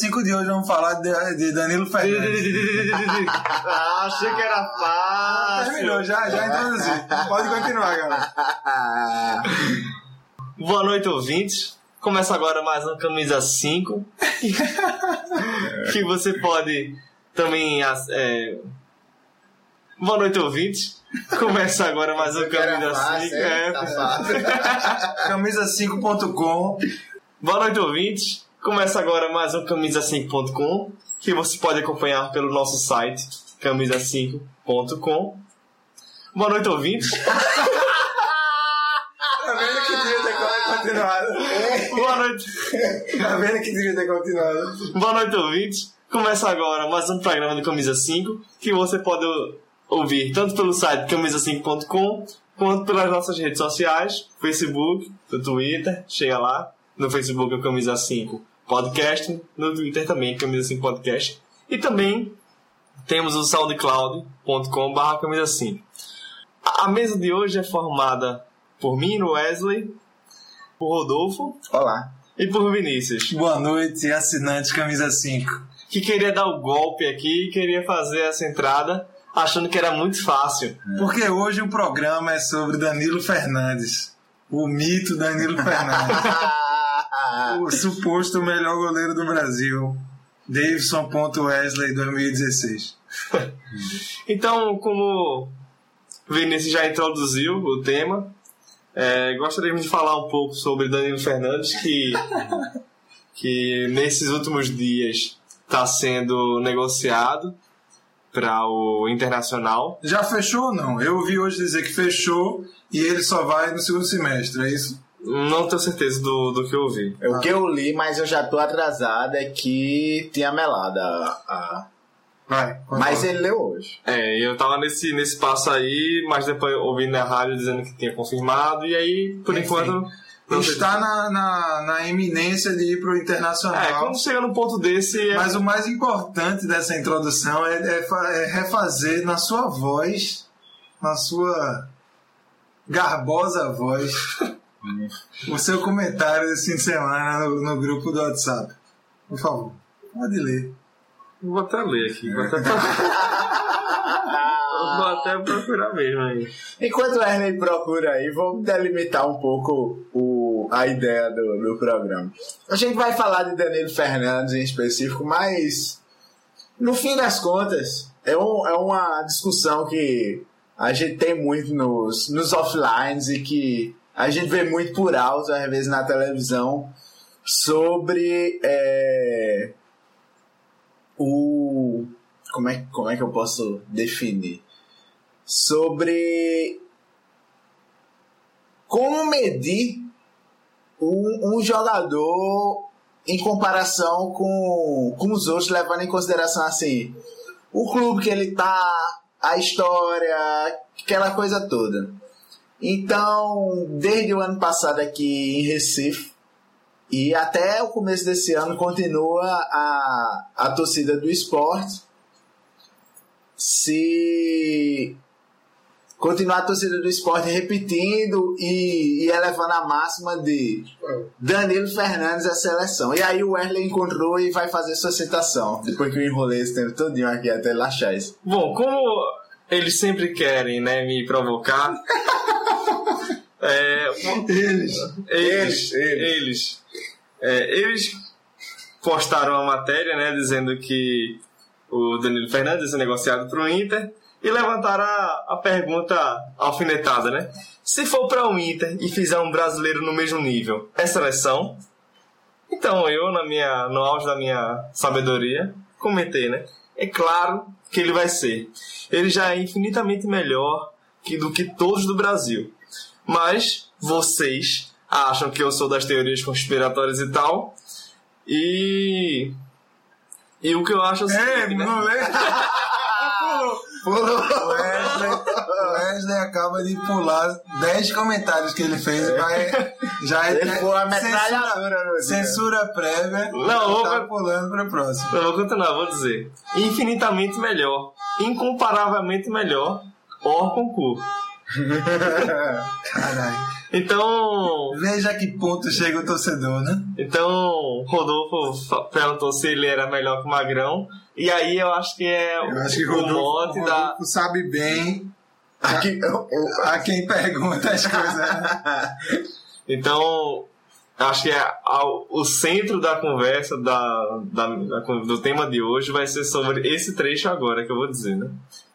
camisa 5 de hoje vamos falar de, de Danilo Fernandes. achei que era fácil. Terminou, já, já introduzi. Pode continuar, galera. Boa noite, ouvintes. Começa agora mais um Camisa 5. que você pode também. É... Boa noite, ouvintes. Começa agora mais um Camisa 5. É, tá Camisa5.com. Boa noite, ouvintes. Começa agora mais um Camisa5.com. Que você pode acompanhar pelo nosso site, camisa5.com. Boa noite, ouvintes. Tá vendo que devia ter continuado? Boa noite. Tá vendo que devia ter continuado? Boa noite, ouvintes. Começa agora mais um programa do Camisa 5 que você pode ouvir tanto pelo site camisa5.com quanto pelas nossas redes sociais, Facebook, no Twitter, chega lá. No Facebook é o Camisa 5 Podcast, no Twitter também Camisa 5 Podcast. E também temos o soundcloud.com.br Camisa 5. A mesa de hoje é formada por mim, Wesley, por Rodolfo. Olá. E por Vinícius. Boa noite, assinante Camisa 5. Que queria dar o golpe aqui e queria fazer essa entrada achando que era muito fácil. Porque hoje o programa é sobre Danilo Fernandes. O mito Danilo Fernandes. O suposto melhor goleiro do Brasil. Davidson.Wesley 2016. então, como Vinícius já introduziu o tema, é, gostaríamos de falar um pouco sobre Danilo Fernandes, que, que nesses últimos dias está sendo negociado para o Internacional. Já fechou ou não? Eu ouvi hoje dizer que fechou e ele só vai no segundo semestre, é isso? Não tenho certeza do, do que eu ouvi. O que eu li, mas eu já tô atrasado, é que tinha melada a, Vai, Mas ele leu hoje. É, eu tava nesse, nesse passo aí, mas depois ouvi na rádio dizendo que tinha confirmado, e aí, por Enfim, enquanto. Está na, na, na eminência de ir pro Internacional. É, quando chega num ponto desse. É... Mas o mais importante dessa introdução é, é, é refazer na sua voz, na sua garbosa voz, o seu comentário desse fim de semana no, no grupo do WhatsApp. Por favor, pode ler. Vou até ler aqui. Vou até, vou até procurar mesmo aí. Enquanto o Erlen procura aí, vamos delimitar um pouco o, a ideia do, do programa. A gente vai falar de Danilo Fernandes em específico, mas no fim das contas, é, um, é uma discussão que a gente tem muito nos, nos offlines e que a gente vê muito por alto, às vezes na televisão, sobre. É, o como é, como é que eu posso definir? Sobre como medir um, um jogador em comparação com, com os outros, levando em consideração assim o clube que ele tá, a história, aquela coisa toda. Então, desde o ano passado aqui em Recife, e até o começo desse ano continua a, a torcida do esporte se continuar a torcida do esporte repetindo e, e elevando a máxima de Danilo Fernandes à seleção. E aí o Wesley encontrou e vai fazer sua citação, depois que eu enrolei esse tempo todinho aqui até ele achar isso. Bom, como eles sempre querem né, me provocar. é, Eles. eles, eles, é, eles postaram uma matéria, né, dizendo que o Danilo Fernandes é negociado para o Inter e levantaram a, a pergunta alfinetada, né? Se for para o Inter e fizer um brasileiro no mesmo nível, é seleção? Então eu, na minha, no auge da minha sabedoria, comentei, né? É claro que ele vai ser. Ele já é infinitamente melhor que, do que todos do Brasil. Mas vocês acham que eu sou das teorias conspiratórias e tal. E. E o que eu acho é o É, seguinte, né? Pulou. O Wesley, Wesley acaba de pular 10 comentários que ele fez e vai. Já é Ele foi a metralhadora censura, prévia. Não, tá vou- pulando para o próximo. Eu vou continuar, vou dizer. Infinitamente melhor. Incomparavelmente melhor. Or concurso. Caralho. Então. Veja a que ponto chega o torcedor, né? Então, Rodolfo perguntou se ele era melhor que o Magrão. E aí eu acho que é Eu acho que o Rodolfo, mote da. Rodolfo sabe bem Aqui, a quem pergunta as coisas. né? Então, acho que é ao- o centro da conversa da, da- da- do tema de hoje vai ser sobre esse trecho agora que eu vou dizer, né?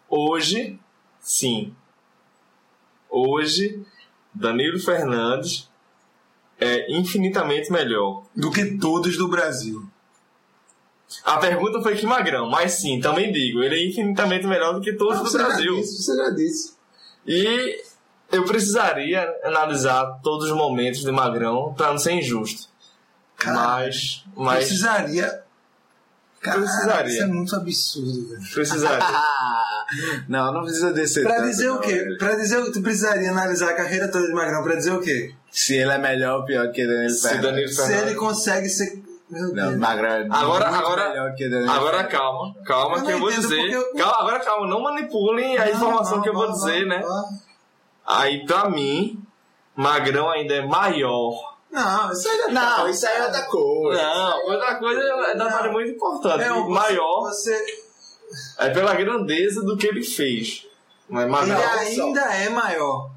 Hoje, sim. Hoje, Danilo Fernandes é infinitamente melhor. Do que todos do Brasil. A pergunta foi que Magrão, mas sim, também digo, ele é infinitamente melhor do que todos do Você já Brasil. disse, você já disse. E eu precisaria analisar todos os momentos de Magrão para não ser injusto. Cara, mas, mas Precisaria. Cara, Precisaria. Isso é muito absurdo, velho. precisaria. não, não precisa descer. Pra tanto, dizer o não, quê? velho. Pra dizer o tu precisaria analisar a carreira toda de Magrão pra dizer o quê? Se ele é melhor ou pior que Danilo Se Fernandes. Danilo Se ele consegue ser. Meu Não, Deus. Magrão Agora- agora- que Agora calma, calma Eu que eu vou dizer. eu- Calma, agora calma, não manipulem a informação Não, que eu vou dizer, né? Aí pra mim, Magrão ainda é maior. Não, isso aí Não, isso aí é outra coisa. Não, outra coisa é detalhe muito importante. É um maior Você, é pela grandeza do que ele fez. Mas ele Magrão, ainda é maior.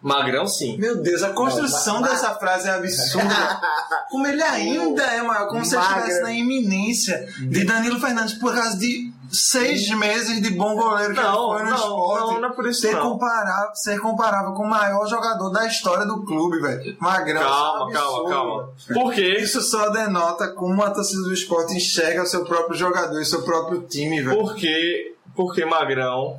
Magrão sim. Meu Deus, a construção Não, mas- dessa frase é absurda. Como ele ainda é maior, como se ele Magra. estivesse na iminência de Danilo Fernandes por causa de seis meses de bom goleiro que Não, ele foi no não, esporte. não, não é por isso ser, não. comparável, ser comparável com o maior jogador da história do clube, velho. Magrão. Calma, é calma, absurdo. calma. Por quê? Isso só denota como a torcida do esporte enxerga o seu próprio jogador e seu próprio time, velho. Porque, porque Magrão,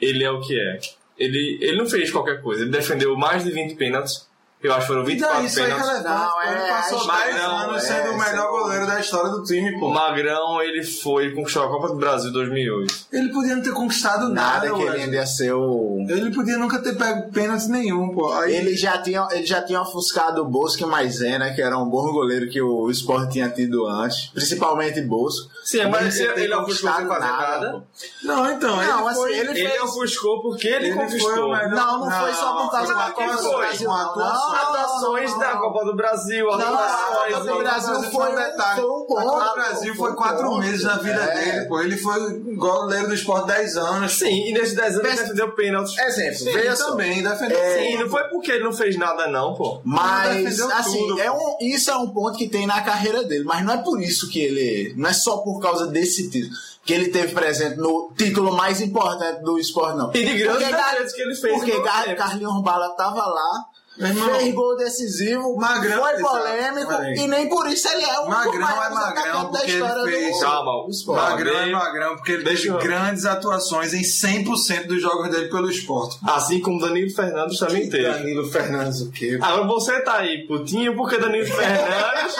ele é o que é. Ele, ele não fez qualquer coisa. Ele defendeu mais de 20 pênaltis. Eu acho que foram E daí, 24 isso é pênaltis. relevante. Não, é, passou 10 Magrão, anos é, sendo o isso melhor é goleiro da história do time, pô. O Magrão, ele foi conquistar a Copa do Brasil em 2008. Ele podia não ter conquistado nada, Nada que ele ainda ia ser o. Ele podia nunca ter pego pênalti nenhum, pô. Aí, Ele já tinha, ele já tinha ofuscado o Bosco e Maisena, que era um bom goleiro que o Sport tinha tido antes, principalmente Bosco. Sim, mas ele, ele ofuscou sem fazer nada. pô. Não, então, Não, ele assim, foi... ele Ele fez- ofuscou porque ele, Ele foi conquistou. o melhor- Não, não, foi só por causa Não, da foi, Copa do. Brasil. Não. Não, da. Copa do Brasil, Não, a atuações. Copa do Brasil foi um detalhe. foi um ponto. A Copa do Brasil foi quatro ponto. meses na vida É. dele, pô. Ele foi goleiro do esporte 10 anos. Sim, e nesses 10 anos ele defendeu pênaltis. Exemplo, Sim, veja só. também, defendeu. Sim, não foi porque ele não fez nada, não, pô. Mas, assim, tudo, é um, isso é um ponto que tem na carreira dele. Mas não é por isso que ele. Não é só por causa desse título. Que ele teve presente no título mais importante do esporte, não. E de grandes Porque que ele fez. Porque. Carlinhos Bala tava lá, irmão, fez gol decisivo, Magrão- foi polêmico e nem por isso ele é um Magrão maiores é Magrão porque ele história fez- do, Calma, esporte. Magrão é Magrão porque ele eu- grandes atuações em 100% dos jogos dele pelo esporte. Assim como Danilo Fernandes também teve. Danilo Fernandes, o quê? Agora você tá aí, putinho, porque Danilo Fernandes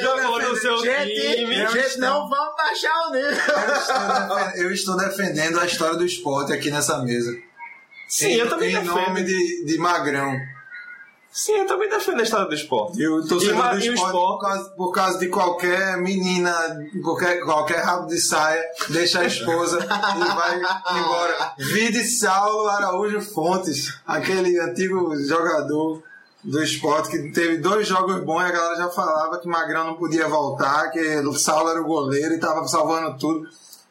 jogou no seu Gente, time. gente, não vamos baixar o nível. Eu estou defendendo a história do esporte aqui nessa mesa. Sim, em, eu também Em defendo. nome de, de Magrão. Sim, eu também defendo a história do esporte. E o torcedor E ma- do esporte, esporte? Por, causa, por causa de qualquer menina, qualquer, qualquer rabo de saia, deixa a esposa e vai embora. Vide Saulo Araújo Fontes, aquele antigo jogador do esporte que teve dois jogos bons e a galera já falava que Magrão não podia voltar, que o Saulo era o goleiro e tava salvando tudo.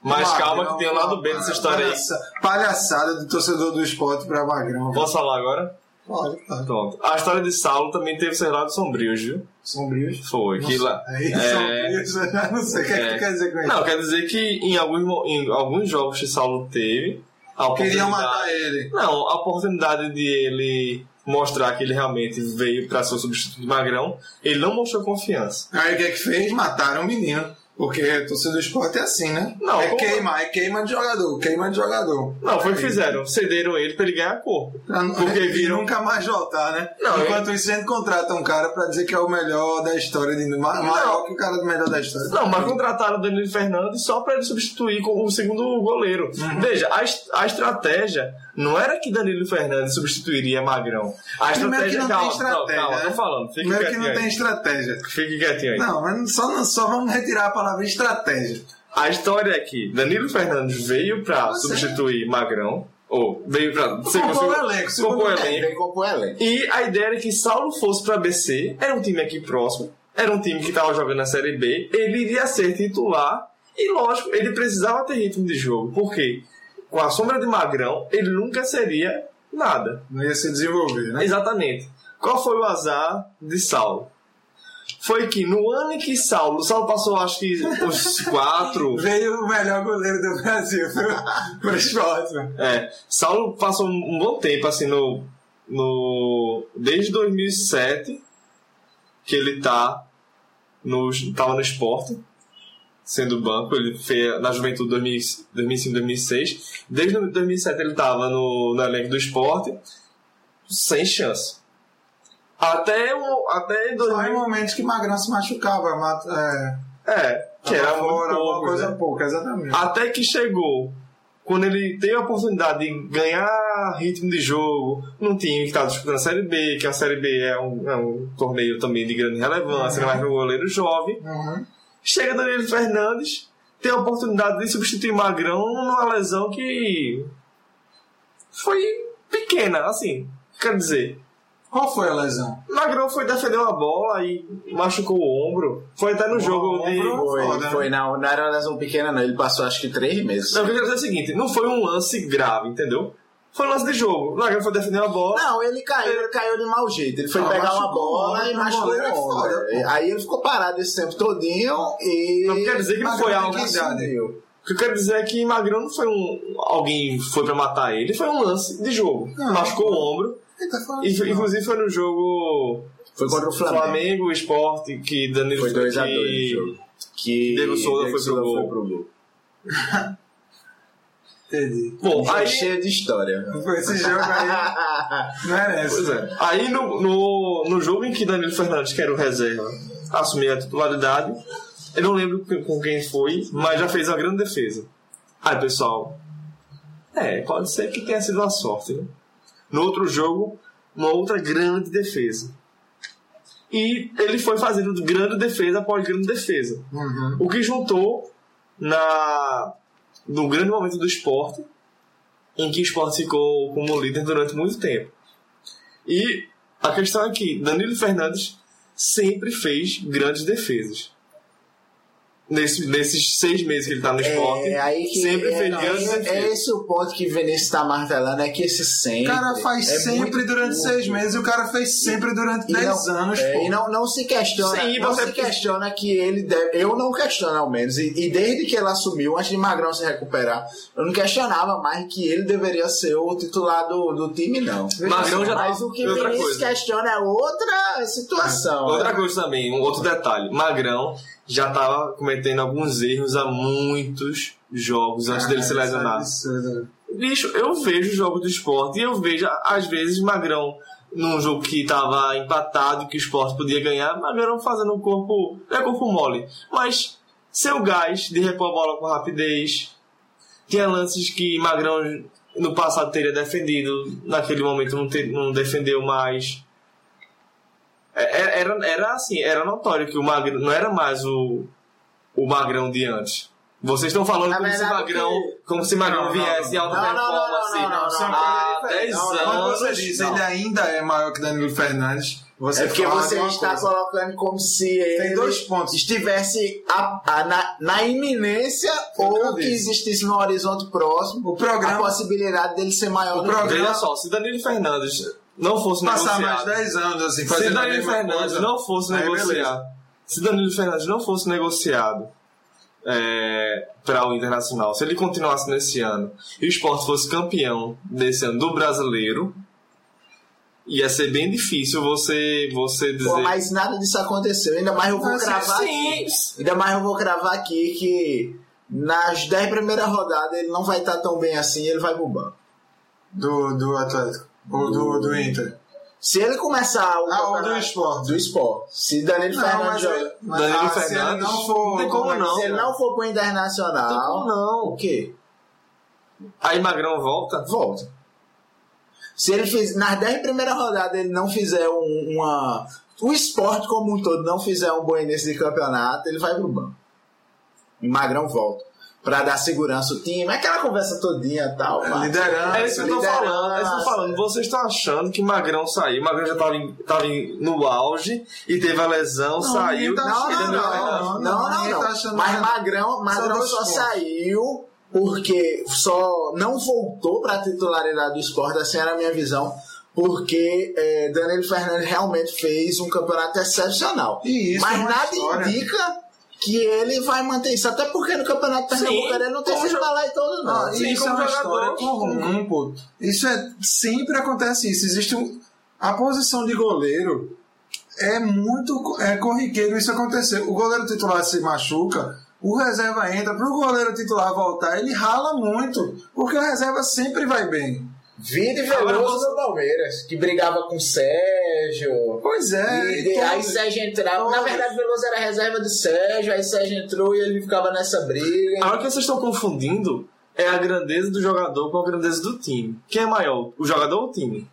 Mas Magrão, calma que tem um lado B dessa história aí. palhaça- Palhaçada do torcedor do esporte pra Magrão. Posso falar agora? Pode, pode. Pronto. A história de Saulo também teve seus lados sombrios, viu? Sombrios. Foi. Que lá... Aí, É. sombrios, eu já não sei o que, é. que É. quer dizer com isso. Não, quer dizer que em alguns, em alguns jogos que Saulo teve, Queriam matar ele. Não, a oportunidade de ele mostrar que ele realmente veio pra ser o substituto de Magrão, ele não mostrou confiança. Aí o que é que fez? Mataram o menino. Porque a torcida do esporte é assim, né? Não, é como- queima, é queima de jogador, queima de jogador. Não, foi o que fizeram. Cederam ele pra ele ganhar corpo. Não- Porque e viram. nunca mais voltar, né? Não, Enquanto isso, a gente contrata um cara pra dizer que é o melhor da história, de, ma- maior que o cara do melhor da história. Não, mas contrataram o Danilo Fernandes só pra ele substituir com o segundo goleiro. Uhum. Veja, a, est- a estratégia não era que Danilo Fernandes substituiria Magrão. A Primeiro que estratégia. não calma, tem estratégia, calma, né? tô falando. Fique Primeiro que quietinho não aí. tem estratégia. Fique quietinho aí. Não, mas só, só vamos retirar a palavra estratégia. A história é que Danilo Fernandes veio pra Você- substituir Magrão. Ou veio pra. você Compor o elenco, compor o elenco. compor. E a ideia era que Saulo fosse para BC, era um time aqui próximo, era um time que estava jogando na Série B, ele iria ser titular e, lógico, ele precisava ter ritmo de jogo. Por quê? Com a sombra de Magrão, ele nunca seria nada. Não ia se desenvolver, né? Exatamente. Qual foi o azar de Saulo? Foi que no ano em que Saulo, Saulo passou acho que os quatro. Veio o melhor goleiro do Brasil pro, esporte. É, Saulo passou um bom tempo assim no, no desde 2007 que ele tá no tava no esporte sendo banco, ele fez na Juventude 2000 2005 2006. Desde 2007 ele tava no, no elenco do esporte sem chance. Até o até Só em 2000, momentos que Magrão se machucava, mata- é, é, que era muito fora, alguma pouco, coisa né? pouca, exatamente. Até que chegou, quando ele teve a oportunidade de ganhar ritmo de jogo num time que estava disputando a Série B, que a Série B é um, é um torneio também de grande relevância, não é para um goleiro jovem. Uhum. Chega Danilo Fernandes, tem a oportunidade de substituir Magrão numa lesão que foi pequena, assim, quer dizer. Qual foi a lesão? Magrão foi defender uma bola e machucou o ombro. Foi até no jogo de. ombro? Foi, Foda, né? foi não, não era uma lesão pequena, não. Ele passou acho que três meses. Não, eu queria dizer o seguinte: não foi um lance grave, entendeu? Foi um lance de jogo. O Magrão foi defender uma bola. Não, ele caiu, ele caiu de mau jeito. Ele foi Não, pegar uma o bola ombro, e o machucou goleiro é o ombro. pô. Aí ele ficou parado esse tempo todinho e. Não quer dizer que não foi algo. Sumiu. O que eu quero dizer é que Magrão não foi um. Alguém foi pra matar ele, foi um lance de jogo. Não. Machucou o ombro. Isso, não. inclusive foi no jogo Foi contra o Flamengo. Flamengo, Esporte, que Danilo Foi 2x2 que- o jogo. Que Diego Souza foi pro gol. pro gol. Entendi. Bom, aí. cheio de história. Esse jogo aí merece. Pois é. Aí no, no, no jogo em que Danilo Fernandes, que era o reserva, assumiu a titularidade, eu não lembro com- com quem foi, mas já fez uma grande defesa. Aí, pessoal, é, pode ser que tenha sido uma sorte, né? No outro jogo, uma outra grande defesa. E ele foi fazendo grande defesa após grande defesa. Uhum. O que juntou na no grande momento do esporte, em que o esporte ficou como líder durante muito tempo. E a questão é que Danilo Fernandes sempre fez grandes defesas. Nesse, nesses seis meses que ele está no esporte, É aí que sempre é, fez não, grandes é, é esse o ponto que Vinícius está martelando, é que esse sempre. O cara faz é sempre durante curto. seis meses e o cara fez sempre durante E dez não- anos, é, e não, não se questiona, Sim, não você- se questiona que ele deve, eu não questiono ao menos, e, e desde que ele assumiu, antes de Magrão se recuperar, eu não questionava mais que ele deveria ser o titular do, do time, não. Magrão já Mas tava- o que outra Vinícius coisa. questiona é outra situação. Outra né? coisa também, um outro detalhe. Magrão já estava cometendo alguns erros há muitos jogos antes dele se lesionar. isso é absurdo. Bicho, eu vejo o jogo do esporte e eu vejo, às vezes, Magrão num jogo que tava empatado, que o esporte podia ganhar, Magrão fazendo um corpo. Não é corpo mole, mas seu gás de repor a bola com rapidez. Tinha lances que Magrão no passado teria defendido, naquele momento não, não defendeu mais. É- Era, era assim, era notório que o Magrão não era mais o, o Magrão de antes. Vocês estão falando como se Magrão, que- como se Magrão Não, não, viesse em alta não, não, não, performance não, não, não, não, há coisas 10 não, não, Quando anos. você diz, não. ele ainda é maior que Danilo Fernandes, você É porque você está coisa. colocando como se ele Tem dois pontos. estivesse a- a- na, na iminência eu ou que existisse no horizonte próximo O programa- a possibilidade dele ser maior O do que programa- Veja só, se Danilo Fernandes não fosse Passar mais negociado. 10 anos assim, Se fazendo a Danilo Fernandes coisa, não fosse negociado. beleza. Se Danilo Fernandes não fosse negociado é, para o Internacional, se ele continuasse nesse ano e o esporte fosse campeão desse ano do brasileiro, ia ser bem difícil você, você dizer. Pô, mas nada disso aconteceu. Ainda mais eu vou Mas, cravar Sim, aqui. Ainda mais eu vou cravar aqui que nas 10 primeiras rodadas ele não vai estar tão bem assim ele vai pro banco. Do, do Atlético. Ou do, do Inter. Se ele começar o Ah, ou do esporte. do esporte. Se Danilo Não, Fernandes joga. Danilo ah, se ele Fernandes, não for. não tem como é não. Se ele não for pro Internacional, não. o quê? Aí Magrão volta. Volta. Se ele fizer nas 10 primeiras rodadas ele não fizer um- uma. O esporte como um todo não fizer um bom início de campeonato, ele vai pro banco. E Magrão volta. Pra dar segurança ao time, aquela conversa todinha e tal. mas- Liderança. É isso que eu tô falando, é isso que eu tô falando. Vocês estão achando que Magrão saiu, Magrão já tava, em- tava em- no auge e teve a lesão, saiu. ninguém tá Não, achando, não, entendeu? não, não, não, ninguém não, tá Mas nada. Magrão, Magrão só pontos. saiu porque só não voltou pra titularidade do esporte, assim era a minha visão, porque é, Danilo Fernandes realmente fez um campeonato excepcional. E isso mas é nada história. indica que ele vai manter isso, até porque no campeonato pernambucano ele não tem como sido jo- lá e todo, não. Ah, Sim, isso é uma jogador. história comum, pô. Isso é sempre acontece isso. Existe um, a posição de goleiro é muito é corriqueiro isso acontecer. O goleiro titular se machuca, o reserva entra, para o goleiro titular voltar, ele rala muito, porque o reserva sempre vai bem. Agora Veloso do Palmeiras, que brigava com o Sérgio. Pois é. E, e e aí Sérgio entrava. Na verdade, Veloso era reserva de Sérgio, aí Sérgio entrou e ele ficava nessa briga. A hora que vocês estão confundindo é a grandeza do jogador com a grandeza do time. Quem é maior, o jogador ou o time?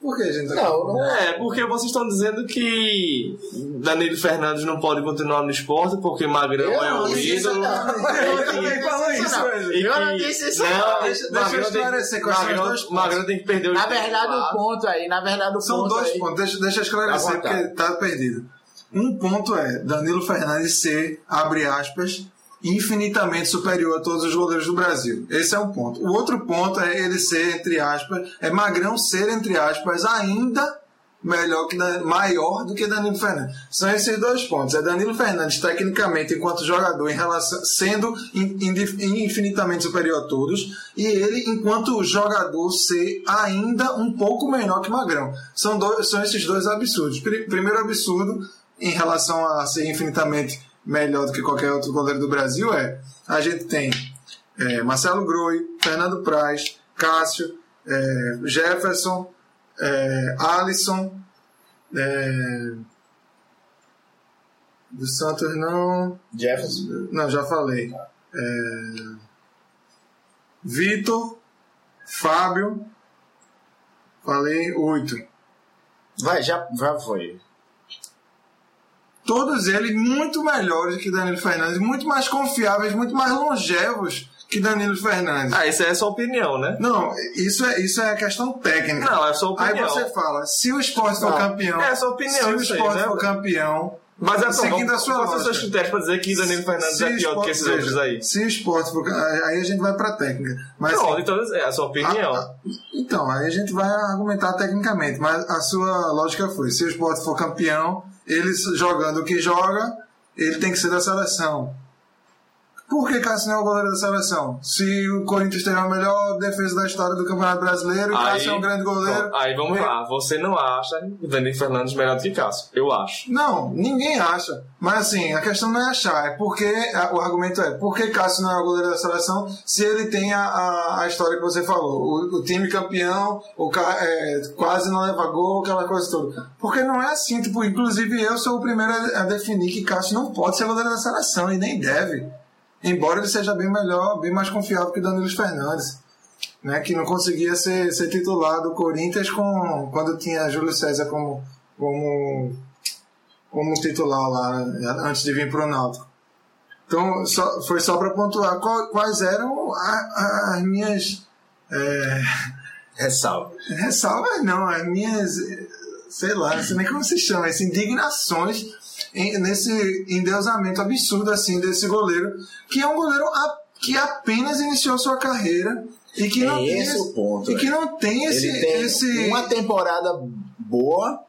Por que a gente tá Não, não É, porque vocês estão dizendo que Danilo Fernandes não pode continuar no esporte porque Magrão Eu é isso, ídolo. não. Eu também falo isso, velho. E Eu não disse isso, não. Deixa- deixa eu Magrão tem- esclarecer quais são os Magrão- dois pontos. Magrão tem que perder o Na verdade, o ponto aí, na verdade, o São ponto dois aí, pontos, deixa, deixa eu esclarecer, vontade. porque tá perdido. Um ponto é Danilo Fernandes ser, abre aspas, infinitamente superior a todos os goleiros do Brasil. Esse é um ponto. O outro ponto é ele ser, entre aspas, é Magrão ser, entre aspas, ainda melhor que maior do que Danilo Fernandes. São esses dois pontos. É Danilo Fernandes, tecnicamente, enquanto jogador, em relação, sendo infinitamente superior a todos, e ele, enquanto jogador, ser ainda um pouco menor que Magrão. São, dois, são esses dois absurdos. Pri- Primeiro absurdo, em relação a ser infinitamente melhor do que qualquer outro goleiro do Brasil, é a gente tem é, Marcelo Groi, Fernando Praz, Cássio, é, Jefferson, é, Alisson, é, dos Santos não, Jefferson. não, já falei. É, Vitor, Fábio, falei oito. Vai, já, já foi. Todos eles muito melhores que Danilo Fernandes, muito mais confiáveis, muito mais longevos que Danilo Fernandes. Ah, essa é a sua opinião, né? Não, isso é, isso é questão técnica. Não, é a sua Aí opinião. você fala, se o esporte for campeão, é a sua opinião se o isso aí, esporte né? for campeão, Mas é Seguindo a sua os seus lógica. critérios pra dizer que Danilo Fernandes se é pior do que esporte- esses outros aí? Se o esporte for aí a gente vai pra técnica. Mas Não, assim, então é a sua opinião. a- a- então, aí a gente vai argumentar tecnicamente, mas a sua lógica foi, se o esporte for campeão, ele jogando o que joga, ele tem que ser da seleção. Por que Cássio não é o goleiro da seleção? Se o Corinthians teve a melhor defesa da história do Campeonato Brasileiro e Cássio é um grande goleiro. Então, aí vamos lá. Você não acha o Danilo Fernandes melhor do que Cássio? Eu acho. Não, ninguém acha. Mas assim, a questão não é achar, é porque o argumento é por que Cássio não é o goleiro da seleção se ele tem a, a, a história que você falou, o, o time campeão, o é, quase não leva gol, aquela coisa toda. Porque não é assim, tipo, inclusive eu sou o primeiro a, a definir que Cássio não pode ser goleiro da seleção e nem deve. Embora ele seja bem melhor, bem mais confiável que o Danilo Fernandes. Né, que não conseguia ser, ser titular do Corinthians com, quando tinha Júlio César como, como como titular lá antes de vir pro Náutico. Então só, foi só para pontuar qual- quais eram a- a- as minhas é, Ressalva. ressalvas, não, as minhas, sei lá, não sei nem como se chama, as indignações nesse endeusamento absurdo assim desse goleiro, que é um goleiro a- que apenas iniciou sua carreira e que não É tem esse o ponto, e que não tem esse, tem esse uma temporada boa,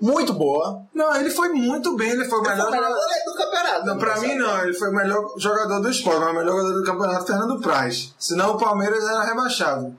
muito boa. não, ele foi muito bem, ele foi o melhor goleiro do campeonato. Não, pra mim não, ele foi o melhor jogador do esporte, mas o melhor jogador do campeonato Fernando Praz. Senão o Palmeiras era rebaixado.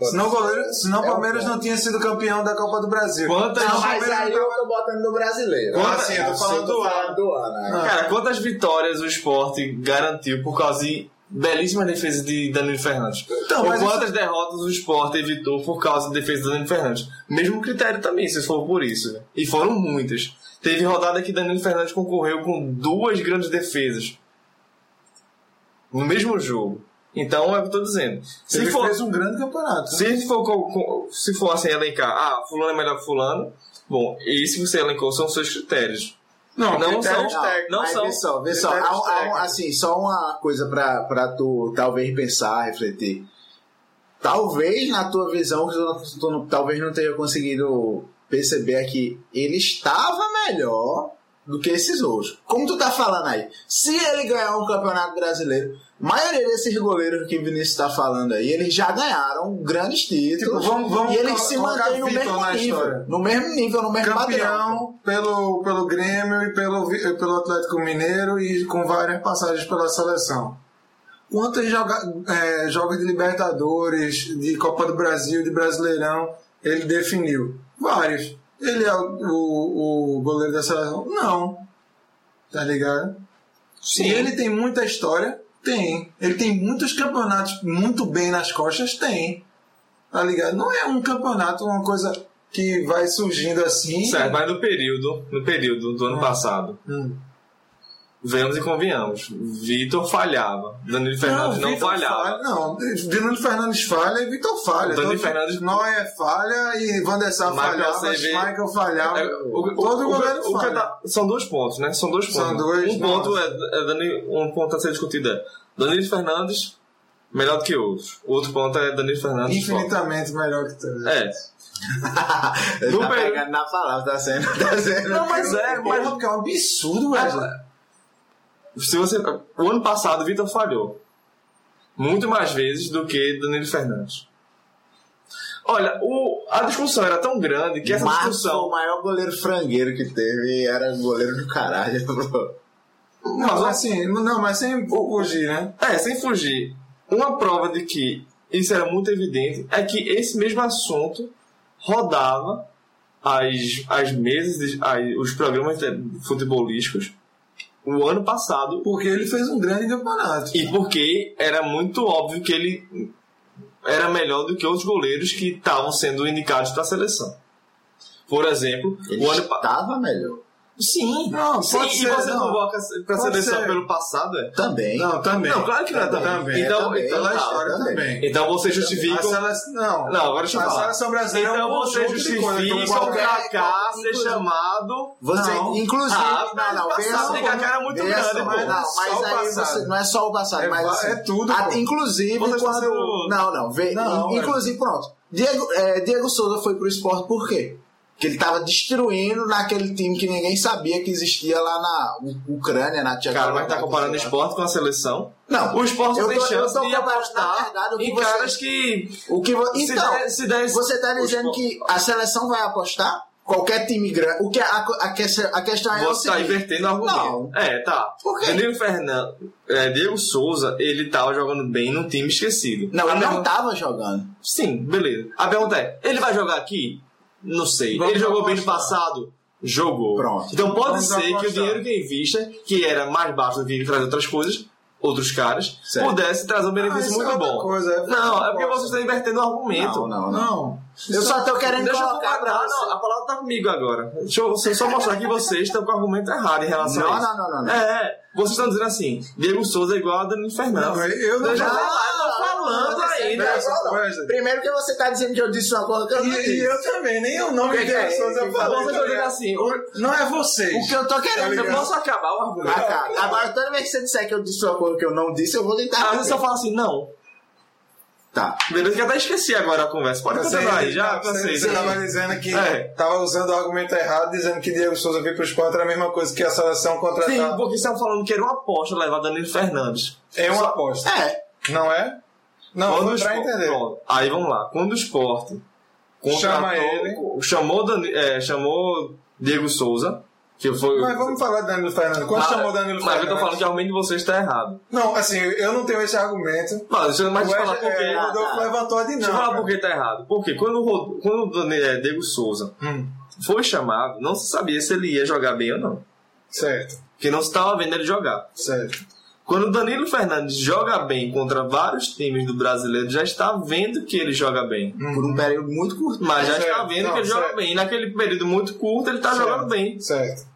Senão o, goleiro, senão o É o Palmeiras ponto. não tinha sido campeão da Copa do Brasil. Quantas- Não, o mas Palmeiras aí eu tô botando no brasileiro. Ah, sim, eu tô falando do ano. do ano. né? Cara, quantas vitórias o esporte garantiu por causa de belíssima defesa de Danilo Fernandes? Então, Ou quantas derrotas o esporte evitou por causa da defesa de Danilo Fernandes? Mesmo critério também, se for por isso. né? E foram muitas. Teve rodada que Danilo Fernandes concorreu com duas grandes defesas. No mesmo jogo. Então é o que eu tô dizendo. Se Ele for, fez um grande campeonato. né? se for, co- co- se for assim elencar, ah, fulano é melhor que fulano, bom, esse que você elencou são os seus critérios. Não, Não são. Não Mas são. Vê só, vê só. Há- há assim, só uma coisa pra, pra tu talvez pensar, refletir. Talvez na tua visão, que tu, tu não- talvez não tenha conseguido perceber aqui, ele estava melhor do que esses outros. Como tu tá falando aí, se ele ganhar um campeonato brasileiro, a maioria desses goleiros que o Vinícius tá falando aí, eles já ganharam grandes títulos. Tipo, vamos- vamos e eles se mantêm no mesmo nível. No mesmo nível, no mesmo padrão. Campeão pelo, pelo Grêmio e pelo, pelo Atlético Mineiro e com várias passagens pela seleção. Quantos joga, é, jogos de Libertadores, de Copa do Brasil, de Brasileirão ele definiu? Vários. Ele é o, o, o goleiro da seleção? Não. Tá ligado? Sim. E ele tem muita história? Tem. Ele tem muitos campeonatos muito bem nas costas? Tem. Tá ligado? Não é um campeonato, uma coisa que vai surgindo assim. Certo, mas no período, no período do ano Hum. passado, Hum. Vemos e convenhamos. Vitor falhava. Danilo Fernandes não, Vitor falhava. falha- Não, Danilo Fernandes falha e Vitor falha. Danilo Todo- Fernandes- Neuer falha e Van der Sar falhava, CV Michael falhava. É, o- o- Todo o- goleiro o- falha. tá- São dois pontos, né? São dois pontos. São dois, um ponto nossa. é, é Danilo- um ponto a ser discutido é Danilo Fernandes melhor do que outros. O outro ponto é Danilo Fernandes. Infinitamente melhor que todos. É. No tá pegando na palavra, tá sendo. Tá sendo. Não, mas é, mas é um absurdo, velho. Se você o ano passado o Vitor falhou muito mais vezes do que Danilo Fernandes. Olha, o, a discussão era tão grande que essa Marcos foi o discussão maior goleiro frangueiro que teve era goleiro do caralho. Não, mas assim, não, mas sem fugir, né? É, sem fugir. Uma prova de que isso era muito evidente é que esse mesmo assunto rodava as, as mesas, as- os programas futebolísticos o ano passado Porque ele fez um grande campeonato. e porque era muito óbvio que ele era melhor do que outros goleiros que estavam sendo indicados para a seleção. Por exemplo, Ele o ano passado. estava melhor. Sim, Não, sim, pode e ser, você não. convoca para a Pode seleção ser. pelo passado, é? Também. Não, também. Não, claro que não é também. Também, Então, também. então, Pela tá. história também. também. Então você A justifica. seleção, não, Não, agora deixa eu a falar. seleção brasileira é Então um você coisas, justifica como o Kaká ser inclusive- chamado. Você, Não. inclusive, Ah, não, não, só. de Kaká era muito grande, pô. mas não, mas o aí você, não é só o passado, É mas assim, é tudo, inclusive quando não, não, Não, inclusive pronto. Diego, é, Diego Souza foi pro esporte por quê? Que ele tava destruindo naquele time que ninguém sabia que existia lá na Ucrânia, na Cara, mas tá comparando esporte com a seleção. Não, O esporte tem chance de apostar verdade, o em você- caras que. o que vo- se então, der- se der- você tá o dizendo que a seleção vai apostar? Qualquer time grande. O que a, a, a questão é o Você tá invertendo o argumento. É, tá. Por quê? Danilo Fernando, é, Diego Souza, ele tava jogando bem num time esquecido. Não, A ele não pergunta- tava jogando. Sim, beleza. A pergunta é: ele vai jogar aqui? Não sei. Vamos ele jogou bem no apostar. passado? Jogou. Pronto. Então pode Vamos ser que o apostar. dinheiro que invista, que era mais baixo do que trazer outras coisas, outros caras, Certo. pudesse trazer um Ah, benefício é muito outra bom. coisa, é não, é porque aposta. você está invertendo o argumento. Não, não, não. Não. Eu só tô querendo Deixa eu colocar comparar. você. Não, a palavra tá comigo agora. Deixa eu, deixa eu só mostrar que vocês estão com o argumento errado em relação Não, a isso. não, não, não, não. É, vocês estão dizendo assim: Diego Souza é igual a Danilo Fernandes. Não, eu não- já não, tô falando Essa não. coisa. Primeiro que você tá dizendo que eu disse uma coisa que eu não E, disse. e eu também, nem o nome Que de é? pessoas eu Mas falei. vocês estão dizendo assim: o- Não é vocês. O que eu tô Tá querendo. eu ligado? posso acabar o argumento. Ah, cara, Agora, toda vez que você disser que eu disse uma coisa que eu não disse, eu vou tentar. Ah, você só fala assim: não. Tá. Beleza, que eu até esqueci agora a conversa. Pode Você, continuar aí, já você, cansei. você estava dizendo que É. estava usando o argumento errado, dizendo que Diego Souza vir para o esporte era a mesma coisa que a seleção Sim, contratar. porque estavam falando que era uma aposta levar Danilo Fernandes. É uma aposta. É. Não é? Não, Quando foi pra Sport- entender. Pronto. Aí vamos lá. Quando o esporte Chama ele. chamou, Dani- é, chamou Diego Souza, que foi. Mas vamos falar de Danilo Fernandes. Quando Mas- chamou Danilo Mas Fernandes? eu tô falando que o argumento de vocês está errado. Não, assim, eu não tenho esse argumento. Mas deixa eu mais te falar por quê. é, o Rodolfo Ah, levantou a Deixa eu falar dinâmica. por que tá errado. Porque quando o, quando o é, Diego Souza Hum, foi chamado, não se sabia se ele ia jogar bem ou não. certo, Porque não se estava vendo ele jogar. certo. Quando o Danilo Fernandes joga bem contra vários times do brasileiro, já está vendo que ele joga bem. Por um período muito curto. Mas já Certo. está vendo Não, que ele joga certo. bem. E naquele período muito curto, ele está Certo. jogando bem. Certo.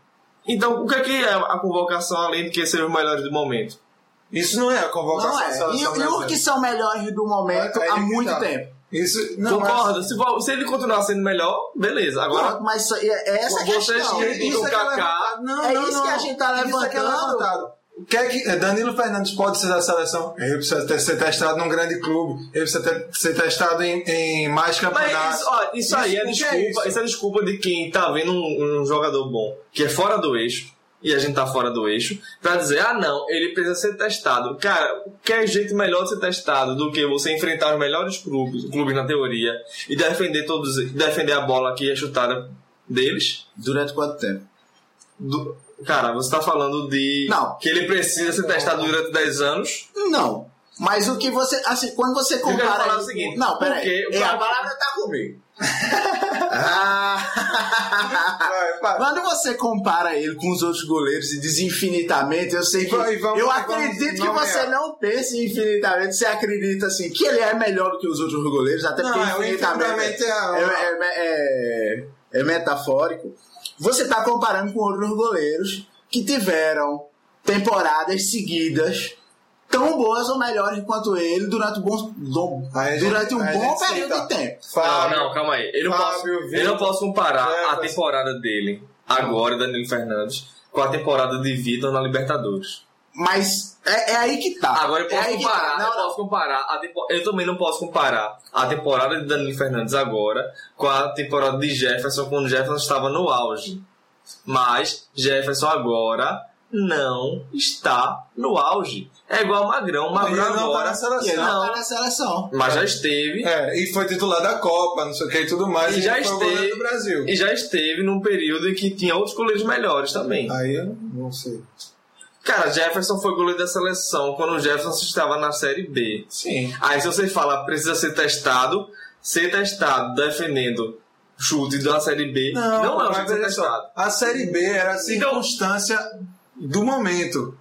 Então, o que é, que é a convocação, além de que ser os melhores do momento? Isso não é a convocação Não é. E, e os que são melhores do momento Aí há que muito tá. tempo. Isso, não, Concordo. Mas... Se, se, ele continuar sendo melhor, beleza. Agora, não, mas é, é essa você questão. Isso é, Kaká, não, é não, isso não. que a gente tá levantando. Isso é levantado. Quer que Danilo Fernandes pode ser da seleção? Ele precisa ter, ser testado num grande clube. Ele precisa ter, ser testado em, em mais campeonatos. Mas isso, ó, isso aí é desculpa. É isso? isso? é desculpa de quem tá vendo um, um, jogador bom que é fora do eixo e a gente tá fora do eixo para dizer ah não ele precisa ser testado. Cara, quer jeito melhor de ser testado do que você enfrentar os melhores clubes, clubes na teoria e defender todos, defender a bola que é chutada deles durante quanto tempo? Do, Cara, você tá falando de. Não. Que ele precisa ser testado durante 10 anos? Não. Mas o que você. Assim, quando você compara. Eu falar o seguinte. Não, peraí. É, a palavra tá comigo. ah. Quando você compara ele com os outros goleiros e diz infinitamente, eu sei que. Vamos, eu acredito que você é. não pense infinitamente, você acredita assim, que ele é melhor do que os outros goleiros, até porque não, infinitamente, é, é, é, é metafórico. Você está comparando com outros goleiros que tiveram temporadas seguidas tão boas ou melhores quanto ele durante, bom, durante um bom período de tempo. Fábio, não, não, calma aí. Eu não, Fábio, posso, eu não posso comparar a temporada dele, agora, Danilo Fernandes, com a temporada de Vitor na Libertadores. Mas é, é, aí que tá. Agora eu posso é comparar, tá. não, eu posso comparar. Tempo, eu também não posso comparar a temporada de Danilo Fernandes agora com a temporada de Jefferson quando Jefferson estava no auge. Mas Jefferson agora não está no auge. É igual o Magrão. Magrão não agora. Tá na seleção. Não tá na seleção. Mas já esteve. É, e foi titular da Copa, não sei o que e tudo mais. E, e já esteve. do Brasil. E já esteve num período em que tinha outros goleiros melhores também. Aí eu não sei. Cara, Jefferson foi goleiro da seleção quando o Jefferson estava na Série B. Sim. Aí se você fala precisa ser testado, ser testado defendendo chute da Série B. Não, não, precisa ser testado. A Série B era a então- circunstância então, do momento.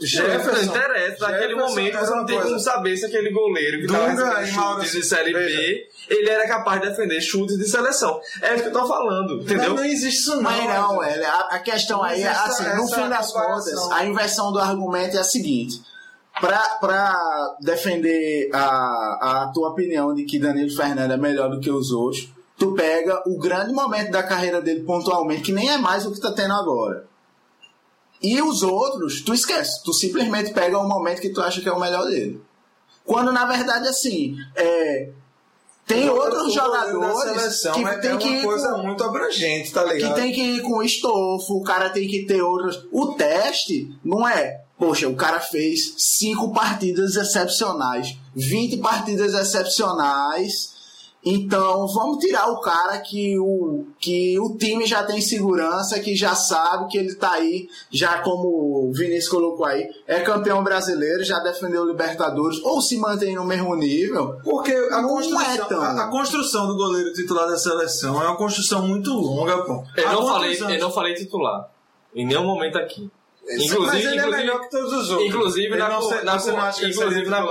Jefferson, não interessa, naquele momento você não tem como saber se aquele goleiro que estava recebendo chutes de Série B ele era capaz de defender chutes de seleção. É isso que eu tô falando, entendeu? Mas não existe isso não. Mas não, é, a, questão aí é assim, no fim das contas, a inversão do argumento é a seguinte. Para defender a, a tua opinião de que Danilo Fernandes é melhor do que os outros, tu pega o grande momento da carreira dele pontualmente, que nem é mais o que tá tendo agora. E os outros, tu esquece. Tu simplesmente pega o momento que tu acha que é o melhor dele. Quando na verdade, assim, é, tem outros jogadores que é tem que ir coisa com, muito abrangente, tá ligado? Que tem que ir com estofo, o cara tem que ter outros. O teste não é, poxa, o cara fez cinco partidas excepcionais, 20 partidas excepcionais então, vamos tirar o cara que o, que o time já tem segurança, que já sabe que ele tá aí, já como o Vinícius colocou aí, é campeão brasileiro, já defendeu o Libertadores, ou se mantém no mesmo nível. Porque a construção, é tão... a, a, construção do goleiro titular da seleção é uma construção muito longa, pô. Eu, não falei, eu não falei titular. Em nenhum momento aqui. Inclusive, Mas ele é melhor que todos os outros. Inclusive, na, não, na, na, na, inclusive na,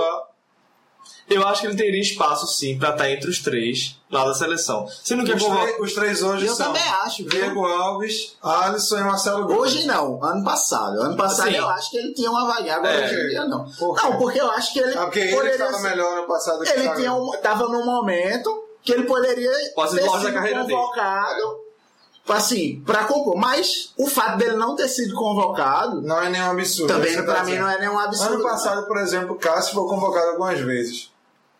eu acho que ele teria espaço sim para estar tá entre os três lá da seleção. Se não quer os, três, os três hoje eu são também acho, Diego Alves, Alisson e Marcelo Gomes. Hoje não, ano passado. Ano passado assim, eu acho que ele tinha uma vaga, agora é, hoje em dia não. Por não, porque eu acho que ele. Ah, porque ele estava melhor ano passado que Ele tinha um, tava num momento que ele poderia Pode ter sido convocado. Dele assim, para compor. Mas o fato dele não ter sido convocado. Não é nenhum absurdo. Também para mim não é nenhum absurdo. Ano passado, por exemplo, o Cássio foi convocado algumas vezes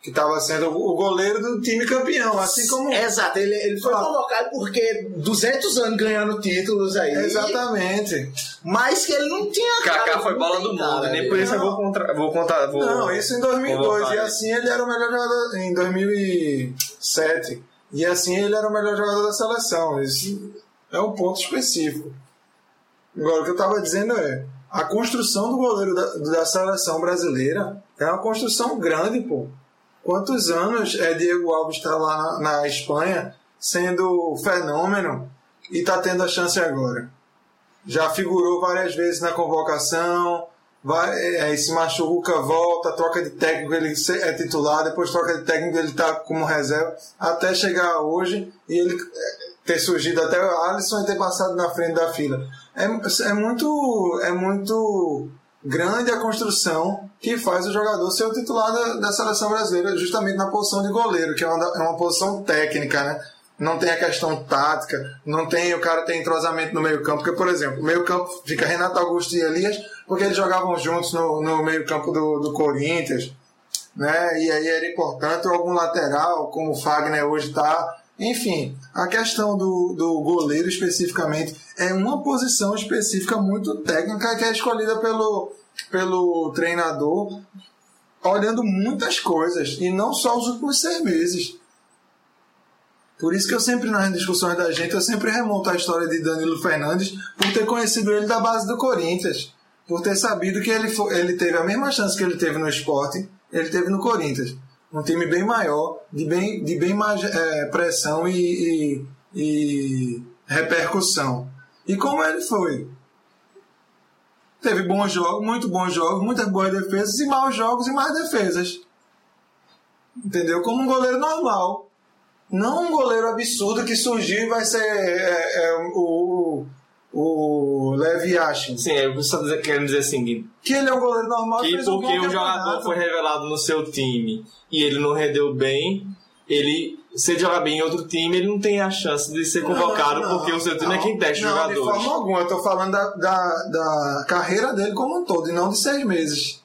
que estava sendo o goleiro do time campeão, assim como... Exato, ele, ele foi convocado porque 200 anos ganhando títulos aí. Exatamente. Mas que ele não tinha... Kaká foi bola do mundo, nem por isso eu vou, contra, vou contar... Vou, não, isso em 2002, e assim ele era o melhor jogador em 2007. E assim ele era o melhor jogador da seleção. Isso é um ponto específico. Agora, o que eu estava dizendo é, a construção do goleiro da, da seleção brasileira é uma construção grande, pô. Quantos anos é Diego Alves está lá na, na, Espanha sendo fenômeno e está tendo a chance agora? Já figurou várias vezes na convocação, vai, é, se machuca, volta, troca de técnico, ele é titular, depois troca de técnico, ele está como reserva, até chegar hoje e ele é, ter surgido até o Alisson e ter passado na frente da fila. É, é muito. É muito grande a construção que faz o jogador ser o titular da, da seleção brasileira, justamente na posição de goleiro, que é uma, é uma posição técnica, né? Não tem a questão tática, não tem o cara tem entrosamento no meio-campo, porque, por exemplo, o meio-campo fica Renato Augusto e Elias, porque eles jogavam juntos no, no meio-campo do, do Corinthians, né? E aí era importante algum lateral, como o Fagner hoje está. Enfim, a questão do, do goleiro especificamente é uma posição específica muito técnica que é escolhida pelo, pelo treinador olhando muitas coisas e não só os últimos seis meses. Por isso que eu sempre, nas discussões da gente, eu sempre remonto a história de Danilo Fernandes por ter conhecido ele da base do Corinthians. Por ter sabido que ele, foi, ele teve a mesma chance que ele teve no esporte, ele teve no Corinthians um time bem maior, de bem, de bem mais é, pressão e, e, e, repercussão. E como ele foi? Teve bons jogos, muito bons jogos, muitas boas defesas e maus jogos e mais defesas. Entendeu? Como um goleiro normal. Não um goleiro absurdo que surgiu e vai ser é, é, o, o Levi Ashin. Sim, é você está querendo dizer assim. Que ele é um goleiro normal. Que porque um o jogador foi revelado no seu time e ele não rendeu bem, ele, se ele jogar bem em outro time, ele não tem a chance de ser convocado não, não, porque o seu time não, é quem testa não, jogadores. De forma alguma, eu estou falando da, da, da carreira dele como um todo e não de seis meses.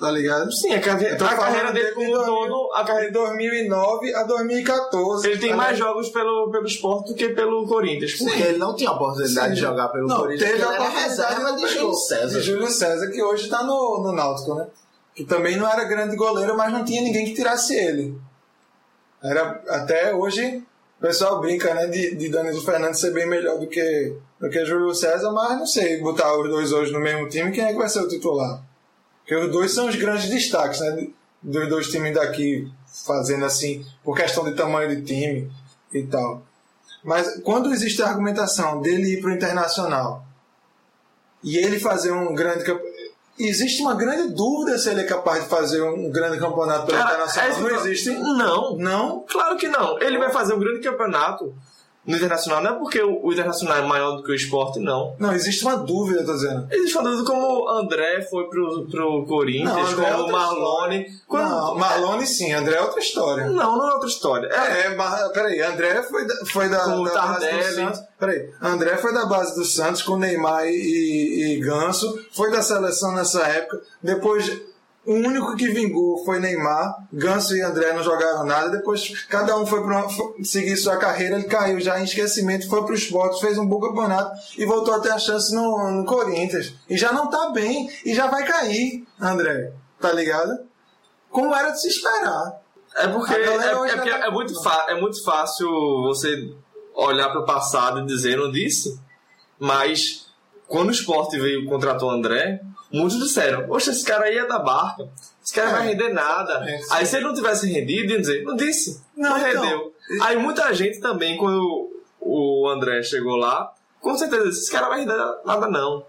Tá ligado? Sim, a, carreira, a carreira dele como um todo. A carreira de 2009 a 2014. Ele tem tá mais jogos pelo, pelo esporte do que pelo Corinthians. Porque ele não tinha a oportunidade Sim. de jogar pelo não, Corinthians. Teve a oportunidade de Júlio César. De Júlio César, que hoje tá no, no Náutico, né? Que também não era grande goleiro, mas não tinha ninguém que tirasse ele. Era até hoje. O pessoal brinca, né, de, de Danilo Fernandes ser bem melhor do que, do que Júlio César, mas não sei, botar os dois hoje no mesmo time, quem é que vai ser o titular? Porque os dois são os grandes destaques, né? Dos dois times daqui fazendo assim, por questão de tamanho de time e tal. Mas quando existe a argumentação dele ir para o internacional e ele fazer um grande existe uma grande dúvida se ele é capaz de fazer um grande campeonato pelo Cara, internacional. É, não existe? Não. Não? Claro que não. Ele vai fazer um grande campeonato no Internacional não é porque o, Internacional é maior do que o esporte, não. Não, existe uma dúvida, tô dizendo. Existe uma dúvida como o André foi pro, pro Corinthians, não, como o é Marlone. Quando... Não, Marlone sim, André é outra história. Não, não é outra história. É, é mas, peraí, André foi da, foi da, com da base do Santos. Peraí, André foi da base do Santos com Neymar e, e Ganso, foi da seleção nessa época. Depois o único que vingou foi Neymar. Ganso e André não jogaram nada. Depois cada um foi para seguir sua carreira. Ele caiu já em esquecimento, foi para o esporte, fez um bom campeonato e voltou a ter a chance no, no Corinthians. E já não tá bem e já vai cair, André. Tá ligado? Como era de se esperar. É porque, é, é, porque tá é, muito é muito fácil você olhar para o passado e dizer, não disse. Mas quando o esporte veio contratou o André, muitos disseram: Poxa, esse cara aí é da barca, esse cara é, vai render nada. É, aí se ele não tivesse rendido, ia dizer: Não disse, não, não então, rendeu. Aí muita gente também, quando o André chegou lá, com certeza disse: Esse cara vai render nada, não.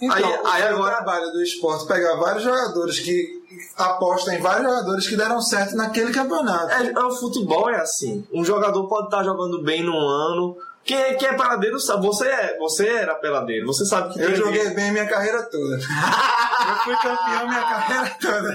Então, aí, aí agora... o trabalho do esporte pegar vários jogadores que apostam em vários jogadores que deram certo naquele campeonato. É, o futebol é assim. Um jogador pode estar jogando bem num ano, quem é, quem é peladeiro sabe. Você, é, você era peladeiro, você sabe que. Eu joguei bem minha carreira toda. eu fui campeão minha carreira toda.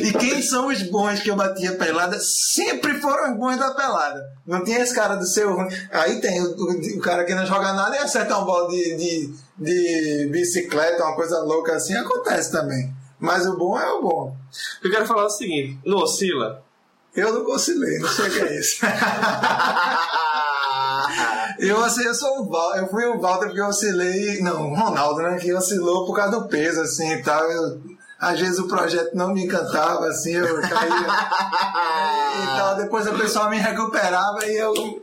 e quem são os bons que eu batia pelada sempre foram os bons da pelada. Não tinha esse cara do seu. Aí tem o, o, o cara que não joga nada e acerta uma bola de, de, de bicicleta, uma coisa louca assim, acontece também. Mas o bom é o bom. Eu quero falar o seguinte: não oscila eu não oscilei, não sei o que é isso. eu, assim, eu sou o eu fui o Walter porque eu oscilei. Não, o Ronaldo, né? Que oscilou por causa do peso, assim e tal. Eu, às vezes o projeto não me encantava, assim, eu caía. e tal. Depois o pessoal me recuperava e eu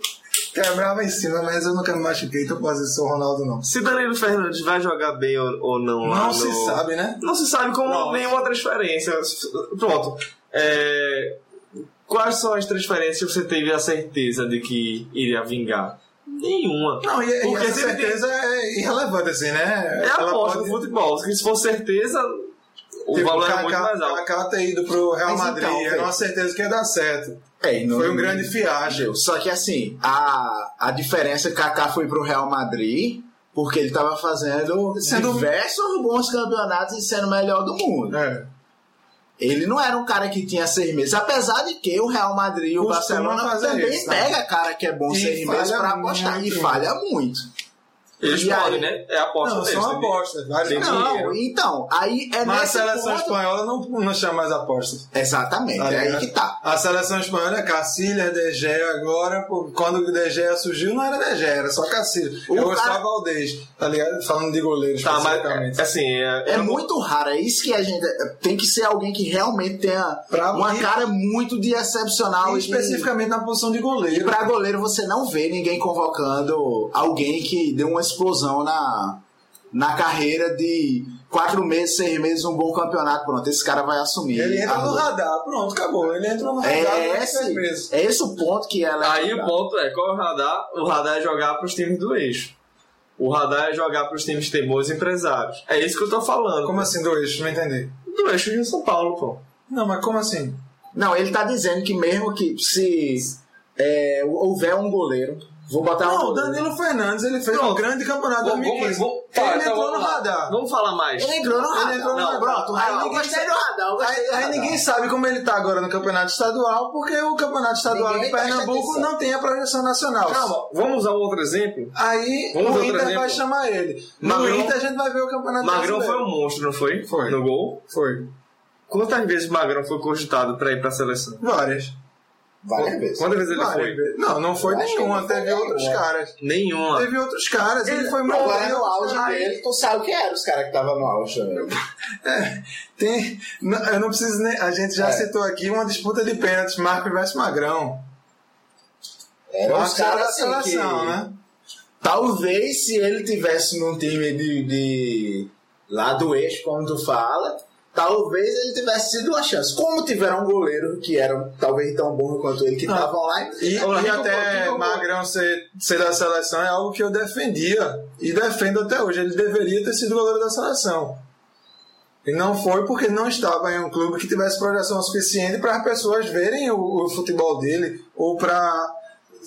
quebrava em cima, mas eu nunca me machuquei, então pode ser o Ronaldo não. Se Danilo Fernandes vai jogar bem ou, ou não Não se no... sabe, né? Não se sabe como nenhuma transferência. Pronto. É, Quais são as transferências que você teve a certeza de que iria vingar? Nenhuma. Não, e, Porque e essa certeza tem... é irrelevante, assim, né? É a aposta pode... do futebol. Se for certeza, o tipo, valor é muito mais alto. O Kaká ter ido pro Real Mas Madrid então, era uma certeza que ia dar certo. É, não, foi um grande fiasco. Só que assim, a, a diferença é que Kaká foi pro Real Madrid Porque ele tava fazendo Sendo- diversos bons campeonatos e sendo o melhor do mundo. É. Ele não era um cara que tinha seis meses, apesar de que o Real Madrid e o Costuma Barcelona também isso, tá? pega cara que é bom E seis meses pra apostar. E muito. falha muito. Eles E podem, aí? né? É a aposta Não, deles. são apostas. Vários não, dinheiro. Então, aí é Mas a seleção ponto... espanhola não, não chama mais apostas. Exatamente, Tá é aí que tá. A seleção espanhola é Cacilha, De Gea agora. Quando o De Gea surgiu, não era De Gea, era só Cacilha. Eu cara- só Valdez, tá ligado? Falando de goleiro Tá, mas especificamente. assim, é, É muito raro, é isso que a gente. Tem que ser alguém que realmente tenha Pra- uma e- cara muito de excepcional. E E especificamente na posição de E goleiro. pra goleiro você não vê ninguém convocando alguém que deu uma explosão na, na carreira de quatro meses, seis meses, um bom campeonato. Pronto, esse cara vai assumir. Ele entra no radar, pronto, acabou. Ele entra no radar É esse, seis meses. é esse o ponto que ela Aí o ponto é, qual é o radar? O radar é jogar pros times do eixo. O radar é jogar pros times que tem bons empresários. É isso que eu tô falando. Como assim, do eixo? Não entendi. Do eixo de São Paulo, pô. Não, mas como assim? Não, ele tá dizendo que mesmo que se é, houver um goleiro, vou botar um Não, o goleiro. Danilo Fernandes, ele fez Pronto. um grande campeonato em Vamos- 2015. vamos- tá, ele então entrou no radar. Vamos falar mais. Ele entrou no Ele radar. entrou no. Pronto, Aí aí eu ninguém sabe- do radar. Aí, do aí radar. ninguém sabe como ele tá agora no campeonato estadual, porque o campeonato estadual Ninguém de Pernambuco não tem a projeção nacional. Calma, vamos usar um outro exemplo? Aí Vamos o Inter exemplo. vai chamar ele. No Magrão- Inter a gente vai ver o campeonato Magrão foi brasileiro. um monstro, não foi? Foi. No gol. Foi. Quantas vezes Magrão foi cogitado pra ir pra seleção? Várias. Várias vezes. Quantas vezes ele Várias foi? vezes. Não, não foi que nenhuma. foi Teve outros nenhuma. caras. Nenhuma. Teve outros caras. Ele, foi muito Agora bem. no auge dele, tu sabe quem eram os caras que estavam no auge também. Tem, não, eu não preciso nem. A gente já É. citou aqui uma disputa de pênaltis, Marco versus Magrão. Eram Marcos os era caras da assim seleção, que... né? Talvez se ele tivesse num time de, de lá do eixo, como tu fala, talvez ele tivesse tido uma chance. Como tiveram um goleiro que era talvez tão bom quanto ele, que Não. estavam lá. E, lá, e quem até? Magrão ser, ser da seleção é algo que eu defendia e defendo até hoje. Ele deveria ter sido goleiro da seleção. E não foi porque não estava em um clube que tivesse projeção suficiente para as pessoas verem o, o futebol dele ou para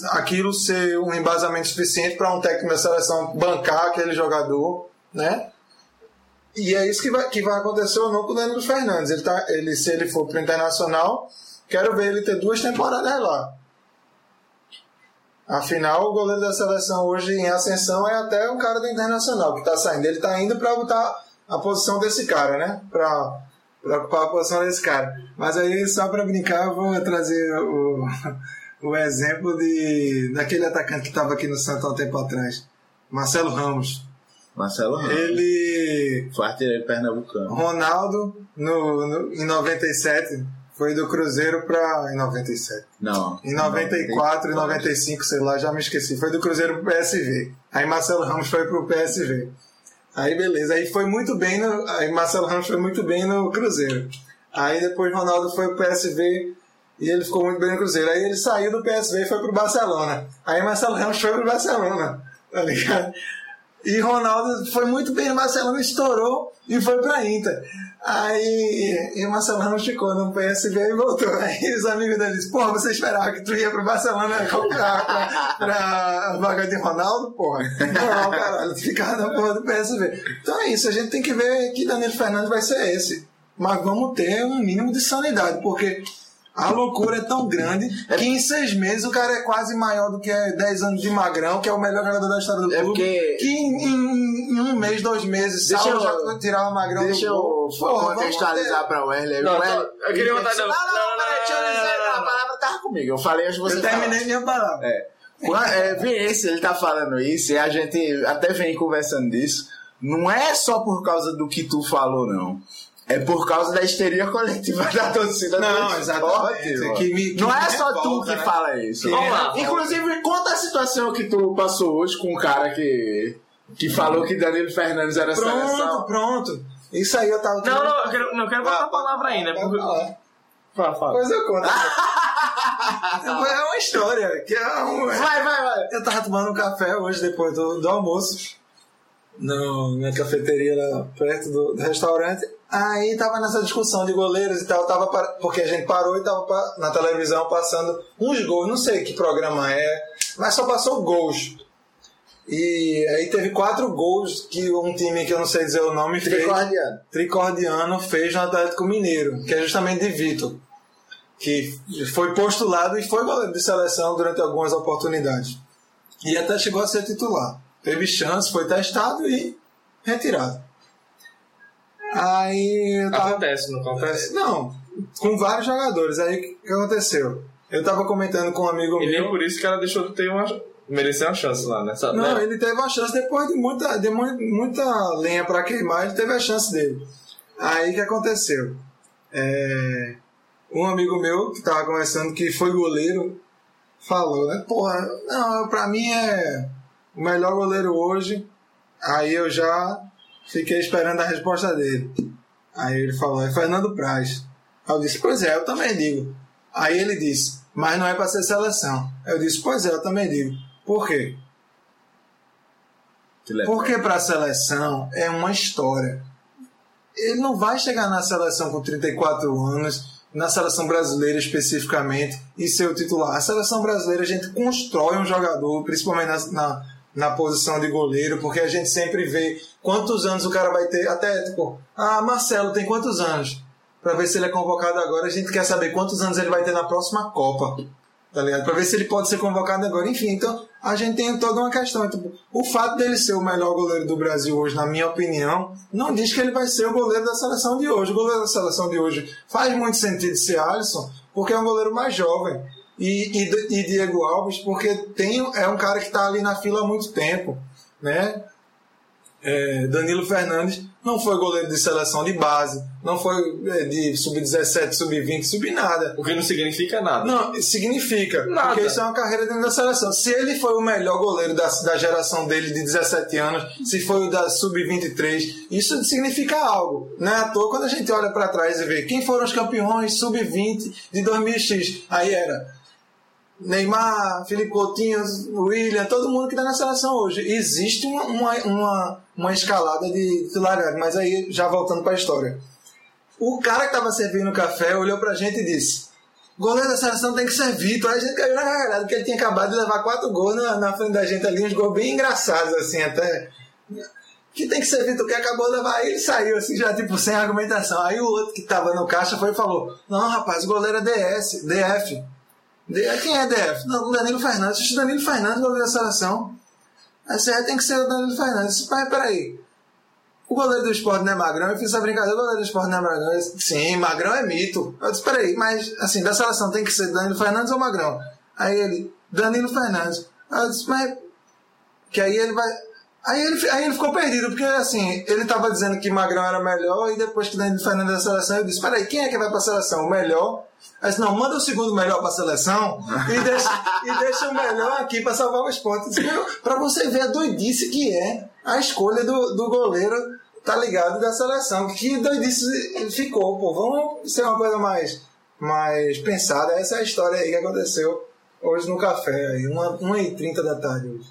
aquilo ser um embasamento suficiente para um técnico da seleção bancar aquele jogador, né? E é isso que vai, que vai acontecer ou não com o Danilo Fernandes. Ele tá, ele, se ele for para o Internacional, quero ver ele ter duas temporadas lá. Afinal, o goleiro da seleção hoje em ascensão é até um cara do Internacional que está saindo. Ele está indo para botar a posição desse cara, né? Para ocupar a posição desse cara. Mas aí, só para brincar, eu vou trazer o, o exemplo de, daquele atacante que estava aqui no Santos há um tempo atrás. Marcelo Ramos. Marcelo Ramos. Ele Foi artilheiro pernambucano. Ronaldo, no, no- em 97, foi do Cruzeiro para. Em 97. Não. Em 94 e 95, sei lá, já me esqueci. Foi do Cruzeiro pro PSV. Aí Marcelo Ramos foi pro PSV. Aí beleza. Aí foi muito bem no. Aí Marcelo Ramos foi muito bem no Cruzeiro. Aí depois Ronaldo foi pro PSV e ele ficou muito bem no Cruzeiro. Aí ele saiu do PSV e foi pro Barcelona. Aí Marcelo Ramos foi pro Barcelona. Tá ligado? E Ronaldo foi muito bem no Barcelona, estourou e foi pra Inter. Aí e o Marcelo Ramos ficou no PSV e voltou. Aí os amigos dele disseram, porra, você esperava que tu ia pro Barcelona comprar pra, pra vaga de Ronaldo, porra. Não, caralho, tu ficava na porra do PSV. Então é isso, a gente tem que ver que Danilo Fernandes vai ser esse. Mas vamos ter um mínimo de sanidade, porque a loucura é tão grande que em seis meses o cara é quase maior do que 10 anos de Magrão, que é o melhor jogador da história do É clube. porque- Que em, em- em um mês, dois meses, Deixa Saulo eu- já tirava o Magrão Deixa do eu. Porra, contextualizar vamos pra Wesley. Não, Wesley- não, eu queria botar- Não, não, não, peraí, deixa eu dizer. não, não, A não. palavra tava comigo. Eu falei antes de ter- você Eu falar. terminei minha palavra. É. É, Vinícius, ele tá falando isso e a gente até vem conversando disso. Não é só por causa do que tu falou, não. É por causa da histeria coletiva da torcida do Não, esporte, exatamente. mano. Que me- que não é só tu revolta, que né? fala isso. Que Vamos me lá. revolta. Inclusive, conta a situação que tu passou hoje com um cara que, que falou que Danilo Fernandes era Pronto, seleção. pronto. Isso aí eu tava. Não, não, eu quero, não, eu quero botar a palavra aí, né? Porque... falar. Fala, fala. Pois eu conto. é uma história. Que é um... Vai, vai, vai. Eu tava tomando um café hoje, depois do, do almoço, no, na cafeteria lá perto do, do restaurante. Aí tava nessa discussão de goleiros e tal, tava para- porque a gente parou e tava pa- na televisão passando uns gols, não sei que programa é, mas só passou gols. E aí teve quatro gols que um time que eu não sei dizer o nome fez. Tricordiano. Tricordiano fez no Atlético Mineiro, que é justamente de Vitor. Que foi postulado e foi goleiro de seleção durante algumas oportunidades. E até chegou a ser titular. Teve chance, foi testado e retirado. Aí tava... Acontece, não acontece? Não, com vários jogadores. Aí o que aconteceu? Eu tava comentando com um amigo E nem meu. por isso que ela deixou de ter uma. merecer uma chance lá, né? Sabe, Não, né? ele teve a chance depois de muita, de mu- muita lenha pra queimar, ele teve a chance dele. Aí o que aconteceu? É, um amigo meu que tava conversando que foi goleiro falou, né? Porra, não, pra mim é o melhor goleiro hoje. Aí eu já fiquei esperando a resposta dele. Aí ele falou, é Fernando Praz. Aí eu disse, pois é, eu também digo. Aí ele disse, mas não é pra ser seleção. Eu disse, pois é, eu também digo. Por quê? Porque para a seleção é uma história. Ele não vai chegar na seleção com 34 anos, na seleção brasileira especificamente, e ser o titular. A seleção brasileira a gente constrói um jogador, principalmente na, na, na posição de goleiro, porque a gente sempre vê quantos anos o cara vai ter. Até, tipo, ah, Marcelo tem quantos anos? Para ver se ele é convocado agora, a gente quer saber quantos anos ele vai ter na próxima Copa tá ligado? Pra ver se ele pode ser convocado agora. Enfim, então a gente tem toda uma questão. Tipo, o fato dele ser o melhor goleiro do Brasil hoje, na minha opinião, não diz que ele vai ser o goleiro da seleção de hoje. O goleiro da seleção de hoje faz muito sentido ser Alisson, porque é um goleiro mais jovem. E, e, e Diego Alves, porque tem, é um cara que está ali na fila há muito tempo, né? É, Danilo Fernandes não foi goleiro de seleção de base, não foi é, de sub-17, sub-20, sub-nada. O que não significa nada. Não, significa. Nada. Porque isso é uma carreira dentro da seleção. Se ele foi o melhor goleiro da, da geração dele de 17 anos, se foi o da sub-23, isso significa algo. Não é à toa quando a gente olha para trás e vê quem foram os campeões sub-20 de 2000X. Aí era Neymar, Felipe Coutinho, William, todo mundo que está na seleção hoje. Existe uma, uma, uma, uma escalada de titularidade, mas aí já voltando para a história. O cara que estava servindo o café olhou pra gente e disse: goleiro da seleção tem que ser Vitor. Aí a gente caiu na gargalhada, porque ele tinha acabado de levar quatro gols na, na frente da gente ali, uns gols bem engraçados, assim, até. Que tem que ser Vitor, que acabou de levar, aí ele saiu, assim, já tipo, sem argumentação. Aí o outro que tava no caixa foi e falou: Não, rapaz, o goleiro é DS, DF. D- Quem é DF? Não, o Danilo Fernandes. O Danilo Fernandes, goleiro da seleção. Aí você tem que ser o Danilo Fernandes. Mas peraí. O goleiro do esporte não é Magrão? Eu fiz essa brincadeira, o goleiro do esporte não é Magrão? Disse, Sim, Magrão é mito. Eu disse, peraí, mas assim, da seleção tem que ser Danilo Fernandes ou Magrão? Aí ele, Danilo Fernandes. Aí eu disse, mas. Que aí ele vai. Aí ele, aí ele ficou perdido, porque assim, ele tava dizendo que Magrão era melhor, e depois que Danilo Fernandes da seleção, eu disse, peraí, quem é que vai pra seleção? O melhor? Aí disse, não, manda o segundo melhor pra seleção e deixa, e deixa o melhor aqui pra salvar o esporte. Eu disse, "Meu, Pra você ver a doidice que é a escolha do, do goleiro, tá ligado, da seleção. Que doidice ficou, pô. Vamos ser uma coisa mais, mais pensada. Essa é a história aí que aconteceu hoje no café, aí, uma, uma e trinta da tarde hoje.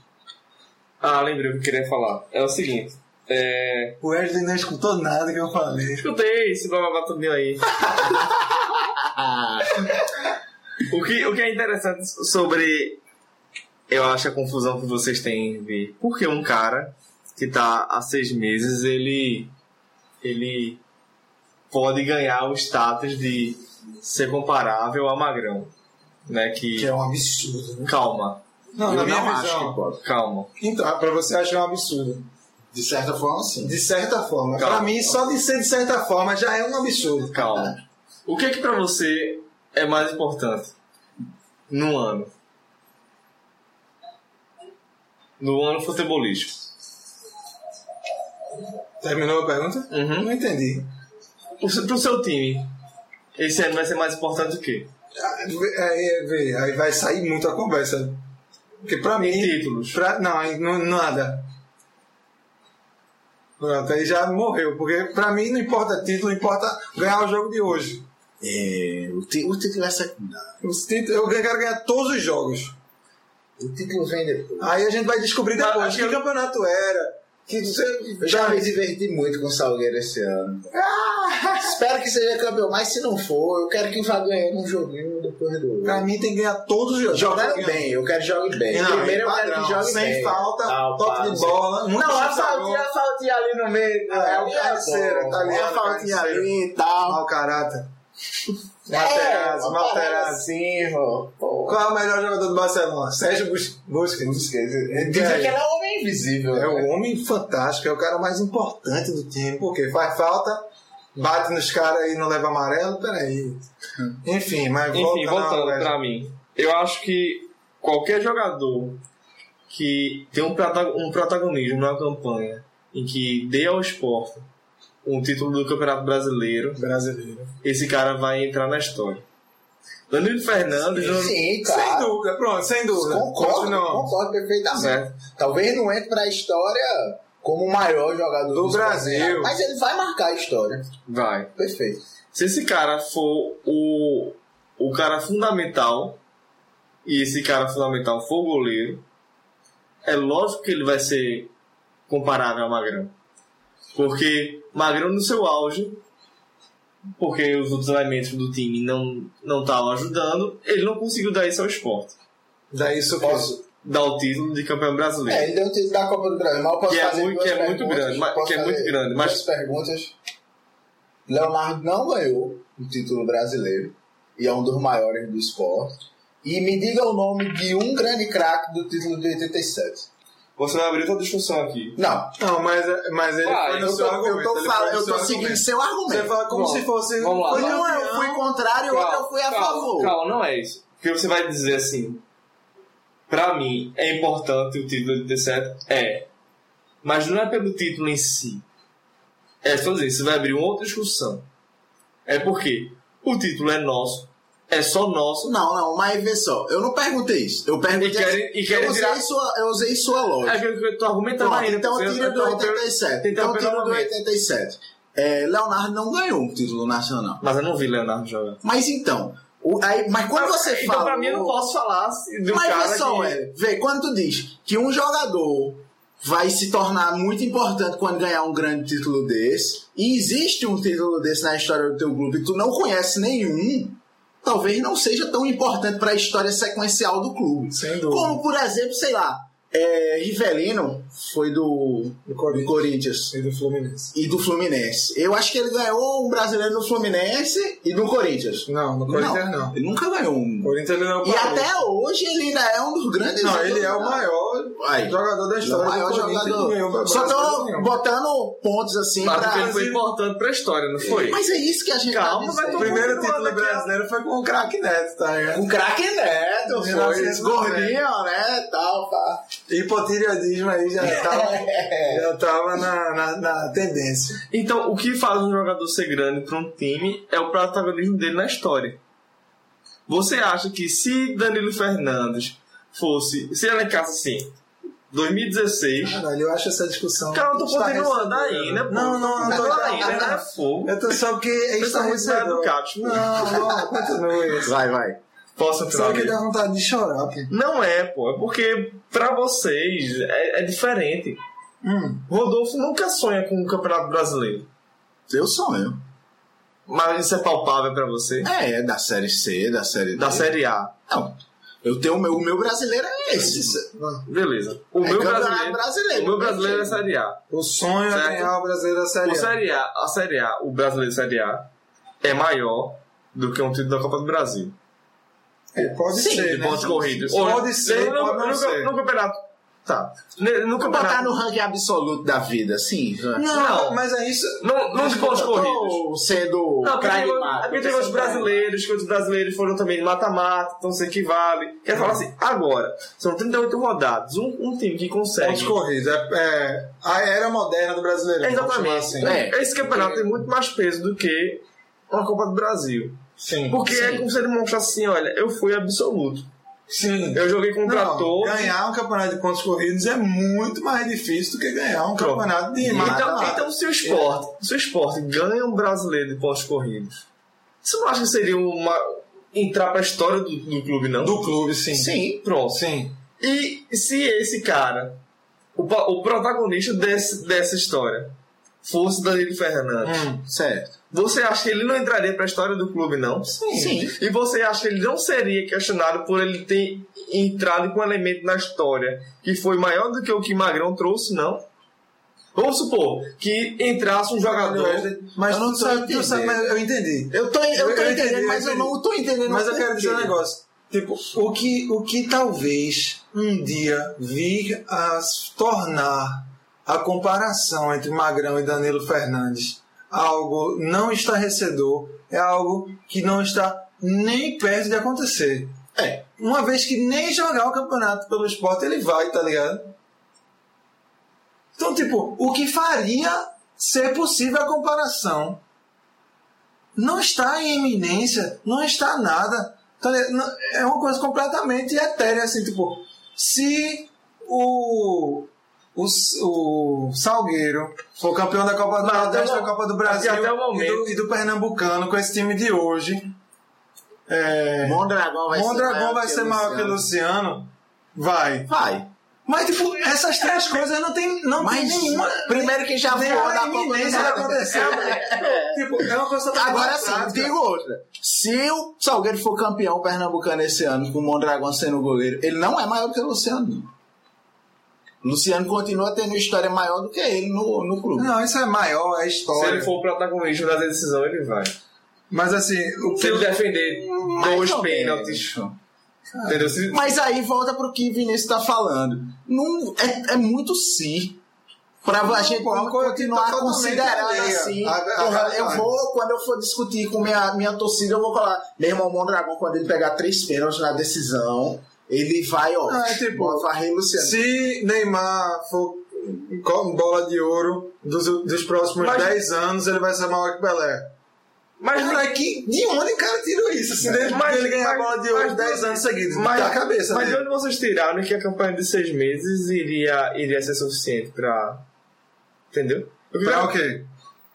Ah, lembrei o que eu queria falar. É o seguinte. É... O Wesley não escutou nada que eu falei. Escutei esse blá tudinho aí. o, que, o que é interessante sobre. Eu acho a confusão que vocês têm de. Porque um cara que tá há seis meses, ele. Ele pode ganhar o status de ser comparável a Magrão. Né? Que. Que é um absurdo. Né? Calma, Não, Eu na minha não acho visão. que pode. calma. Então, pra você acha um absurdo. De certa forma, sim. De certa forma. Calma. Pra mim, só de ser de certa forma já é um absurdo. Calma. O que é que pra você é mais importante no ano? No ano futebolístico. Terminou a pergunta? Uhum. Não entendi. O seu- Pro seu time, esse ano vai ser mais importante o quê? Aí, aí vai sair muito a conversa. Porque pra mim. Em títulos. Pra, não, nada. Pronto, aí já morreu. Porque pra mim não importa título, importa ganhar o jogo de hoje. É, o, o título é secundário. Os títulos, eu quero ganhar todos os jogos. O título vem depois. Aí a gente vai descobrir depois que que eu- campeonato era. Que você, Eu já me diverti muito com o Salgueiro esse ano. Ah! Espero que seja campeão, mas se não for, eu quero que vá ganhando um joguinho depois do. Pra mim tem que ganhar todos os jogos. Jogando bem, eu quero que jogue bem. Não, Primeiro eu padrão, quero que jogue sem bem. falta, Tal, toque de sem- bola. muito Não, a a faltinha, a faltinha ali no meio. É, o é carniceiro, bom. italiano, Uma faltinha ali e tal. Mau caráter. É, Materazzi, Materazzi. assim. Qual é o melhor jogador do Barcelona? Sérgio Bus- Busquets. Dizem aí? que ele é um homem invisível. É né? o homem fantástico, é o cara mais importante do time. Porque faz falta, bate nos caras e não leva amarelo, peraí. Enfim, mas Enfim, volta voltando pra mim. Eu acho que qualquer jogador que tem um, um protagonismo na campanha em que dê ao esporte um título do Campeonato Brasileiro, brasileiro. esse cara vai entrar na história. Danilo Fernandes, Sim, Sem claro. dúvida, pronto, sem dúvida. Concordo, Não. concordo perfeitamente. certo? Talvez não entre pra história como o maior jogador Do esporte, Brasil. Mas ele vai marcar a história. Vai. Perfeito. Se esse cara for o, o cara fundamental, e esse cara fundamental for o goleiro, é lógico que ele vai ser comparável ao Magrão. Porque Magrão no seu auge, porque os outros elementos do time não não estavam ajudando, ele não conseguiu dar isso ao esporte. Daí isso Posso? Dar o título de campeão brasileiro. É, ele deu o título da Copa do Brasil, mas eu posso Que é fazer muito- duas que é muito grande, mas- que é muito grande, mas- perguntas. Leonardo não ganhou o título brasileiro e é um dos maiores do esporte. E me diga o nome de um grande craque do título de 87. Você vai abrir toda a discussão aqui. Não, Não, mas, mas ele Vai, foi no eu seu tô, argumento. eu tô, falando- eu seu tô seguindo argumento. seu argumento. Você fala como Bom, se fosse. vamos lá. Um eu fui contrário, outro eu fui a calma, favor. Calma, não é isso. Porque você vai dizer assim: pra mim é importante o título de 87? É. Mas não é pelo título em si. É só dizer, você vai abrir uma outra discussão. É porque o título é nosso, é só nosso. Não, não, mas vê só, eu não perguntei isso. Eu perguntei. E querem- e querem eu, usei virar- sua, eu usei sua lógica. É que eu tô argumentando Pronto, ainda. então tira eu do tô interrompendo- 87. tô Então tira do novamente. 87. É, Leonardo não ganhou um título nacional. Mas eu não vi Leonardo jogar. Mas então, o- aí, mas quando você então, fala. pra mim, eu não posso falar um Mas cara vê só, que... é, vê, quando tu diz que um jogador vai se tornar muito importante quando ganhar um grande título desse, e existe um título desse na história do teu clube e tu não conhece nenhum, talvez não seja tão importante para a história sequencial do clube. Sem dúvida. Como, por exemplo, sei lá, é, Rivelino foi do, Do do Corinthians. Corinthians E do Fluminense. e do Fluminense. Eu acho que ele ganhou um brasileiro no Fluminense e no Corinthians. Não, no Corinthians não. Ele nunca ganhou um. O Corinthians ele não E até hoje ele ainda é um dos grandes. Não, ele é o da- maior Aí. jogador da é história o maior Corinthians. jogador. Só tô botando pontos assim Mas pra. porque ele foi importante pra história, não foi? Mas é isso que a gente Calma, tá vai dizendo. O primeiro título brasileiro foi com o craque Neto, tá ligado? Um craque neto, foi. 1990. Gordinho, né? Tal, pá. Hipotireoidismo aí já tava, já tava na, na, na tendência. Então, o que faz um jogador ser grande para um time é o protagonismo dele na história. Você acha que se Danilo Fernandes fosse, se elencasse assim, 2016, Caralho, eu acho essa discussão. cara, eu tô continuando ainda, pô. Não, não, não tô Continuando ainda, né? Fogo. Eu tô só porque é estarrecedor. Não, não, continue isso. Vai, vai. Posso Só que finalizar? dá vontade de chorar, pô. Não é, pô. É porque pra vocês é, é diferente. Hum. Rodolfo nunca sonha com o Campeonato Brasileiro. Eu sonho. Mas isso é palpável pra você? É, é da série C, da série D. Da Série A. Não. Eu tenho o meu, o meu brasileiro é esse. Beleza. O É meu brasileiro, brasileiro. o meu brasileiro é Série A. O sonho Certo. é ganhar o brasileiro da Série O A. Série A, a Série A, o brasileiro Série A, é maior do que um título da Copa do Brasil. É, pode Sim, ser, De né? pontos corridos. Pode ser, no, pode não no, ser. no campeonato. Tá. No botar campeonato. no ranking absoluto da vida, sim. Não, Não. mas é isso. Não, não de pontos corridos. sendo Não, porque tem, pragmático. porque tem os brasileiros, que os brasileiros foram também de mata-mata, então se equivale. Quer falar assim, agora, são 38 rodadas, um, um time que consegue. Pontos corridos. É, é a era moderna do brasileiro. É, exatamente. assim. É. Esse campeonato tem muito mais peso do que uma Copa do Brasil. Sim. Porque Sim. é como se ele demonstrasse assim, olha, eu fui absoluto. Sim. Eu joguei contra Não, todos. ganhar um campeonato de pontos corridos é muito mais difícil do que ganhar um Pronto. campeonato de Então, mata-mata. então, se o esporte, se o esporte ganha um brasileiro de pontos corridos, você não acha que seria uma. entrar pra história do, do clube, não? Do clube, sim. Sim. Pronto. Sim. E se esse cara, o, o protagonista desse, dessa história, fosse Danilo Fernandes, Hum. Certo. Você acha que ele não entraria para a história do clube, não? Sim. E você acha que ele não seria questionado por ele ter entrado com um elemento na história que foi maior do que o que Magrão trouxe, não? Vamos supor que entrasse um jogador. Mas Eu não sabe, tu sabe, mas eu entendi. Eu tô, eu tô Eu entendendo, entendi, mas eu eu não tô entendendo. Mas eu o quero dizer um negócio. Tipo, o que, o que talvez um dia vir a tornar a comparação entre Magrão e Danilo Fernandes algo não estarrecedor, é algo que não está nem perto de acontecer. É. Uma vez que nem jogar o campeonato pelo esporte ele vai, tá ligado? Então, tipo, o que faria ser possível a comparação não está em eminência, não está nada. Tá É uma coisa completamente etérea, assim, tipo, se o, o, o Salgueiro for campeão da Copa do Mas Nordeste, da Copa do Brasil até o e, do, e do Pernambucano com esse time de hoje, é, Mondragão vai ser Mondragão maior vai que ser maior que o Luciano? Vai. Vai. Mas, tipo, essas três coisas não tem, não Mas tem nenhuma. primeiro que já nem voou a na Copa do iminência Nordeste. acontecer. tipo, é uma coisa Agora sim, digo outra. Se o Salgueiro for campeão pernambucano esse ano, com o Mondragão sendo goleiro, ele não é maior que o Luciano. Luciano continua tendo história maior do que ele no, no clube. Não, isso é maior, é Se história. ele for o protagonista da decisão, ele vai. Mas assim, o Se que ele defender Mais dois pênaltis. Entendeu? Se- Mas aí volta pro que o Vinícius tá falando. Não, é, é muito si. Pra a gente que continuar tá considerando assim. à- à porra, eu vou, quando eu for discutir com minha, minha torcida, eu vou falar: meu irmão Mondragão, quando ele pegar três pênaltis na decisão, ele vai, ó. Não, é tipo, vai varrer Luciano. se Neymar for com bola de ouro dos, dos próximos Mas- 10 anos, ele vai ser maior que Pelé. Mas, Cara, que, de onde o cara tirou isso? Assim, desde Mas- que ele ganhar a bola de ouro mas- 10 anos seguidos. mas, da cabeça mas de onde vocês tiraram que a campanha de seis meses iria, iria ser suficiente pra. Entendeu? Eu Pra o quê?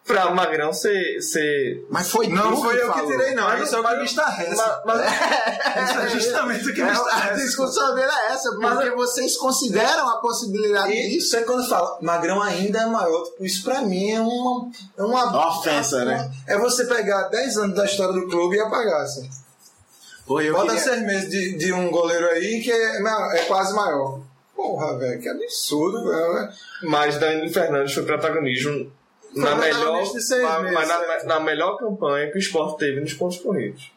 Pra Magrão ser. ser... Mas foi Não tu foi eu que falou. tirei, não. Mas Isso é o que me estarrece. mas- mas- Isso é justamente o que me É, a estarrece. discussão dele é essa, porque Mas- vocês consideram a possibilidade E disso. isso é quando fala, Magrão ainda é maior. Tipo, Isso pra mim é uma. É uma Ofensa, né? É você pegar 10 anos da história do clube e apagar, assim. Pô, eu Bota queria- seis meses de, de um goleiro aí que é, é quase maior. Porra, velho, que absurdo, velho. Mas Danilo Fernandes foi protagonismo na melhor, na, meses, mas na, é. na melhor campanha que o esporte teve nos pontos corridos.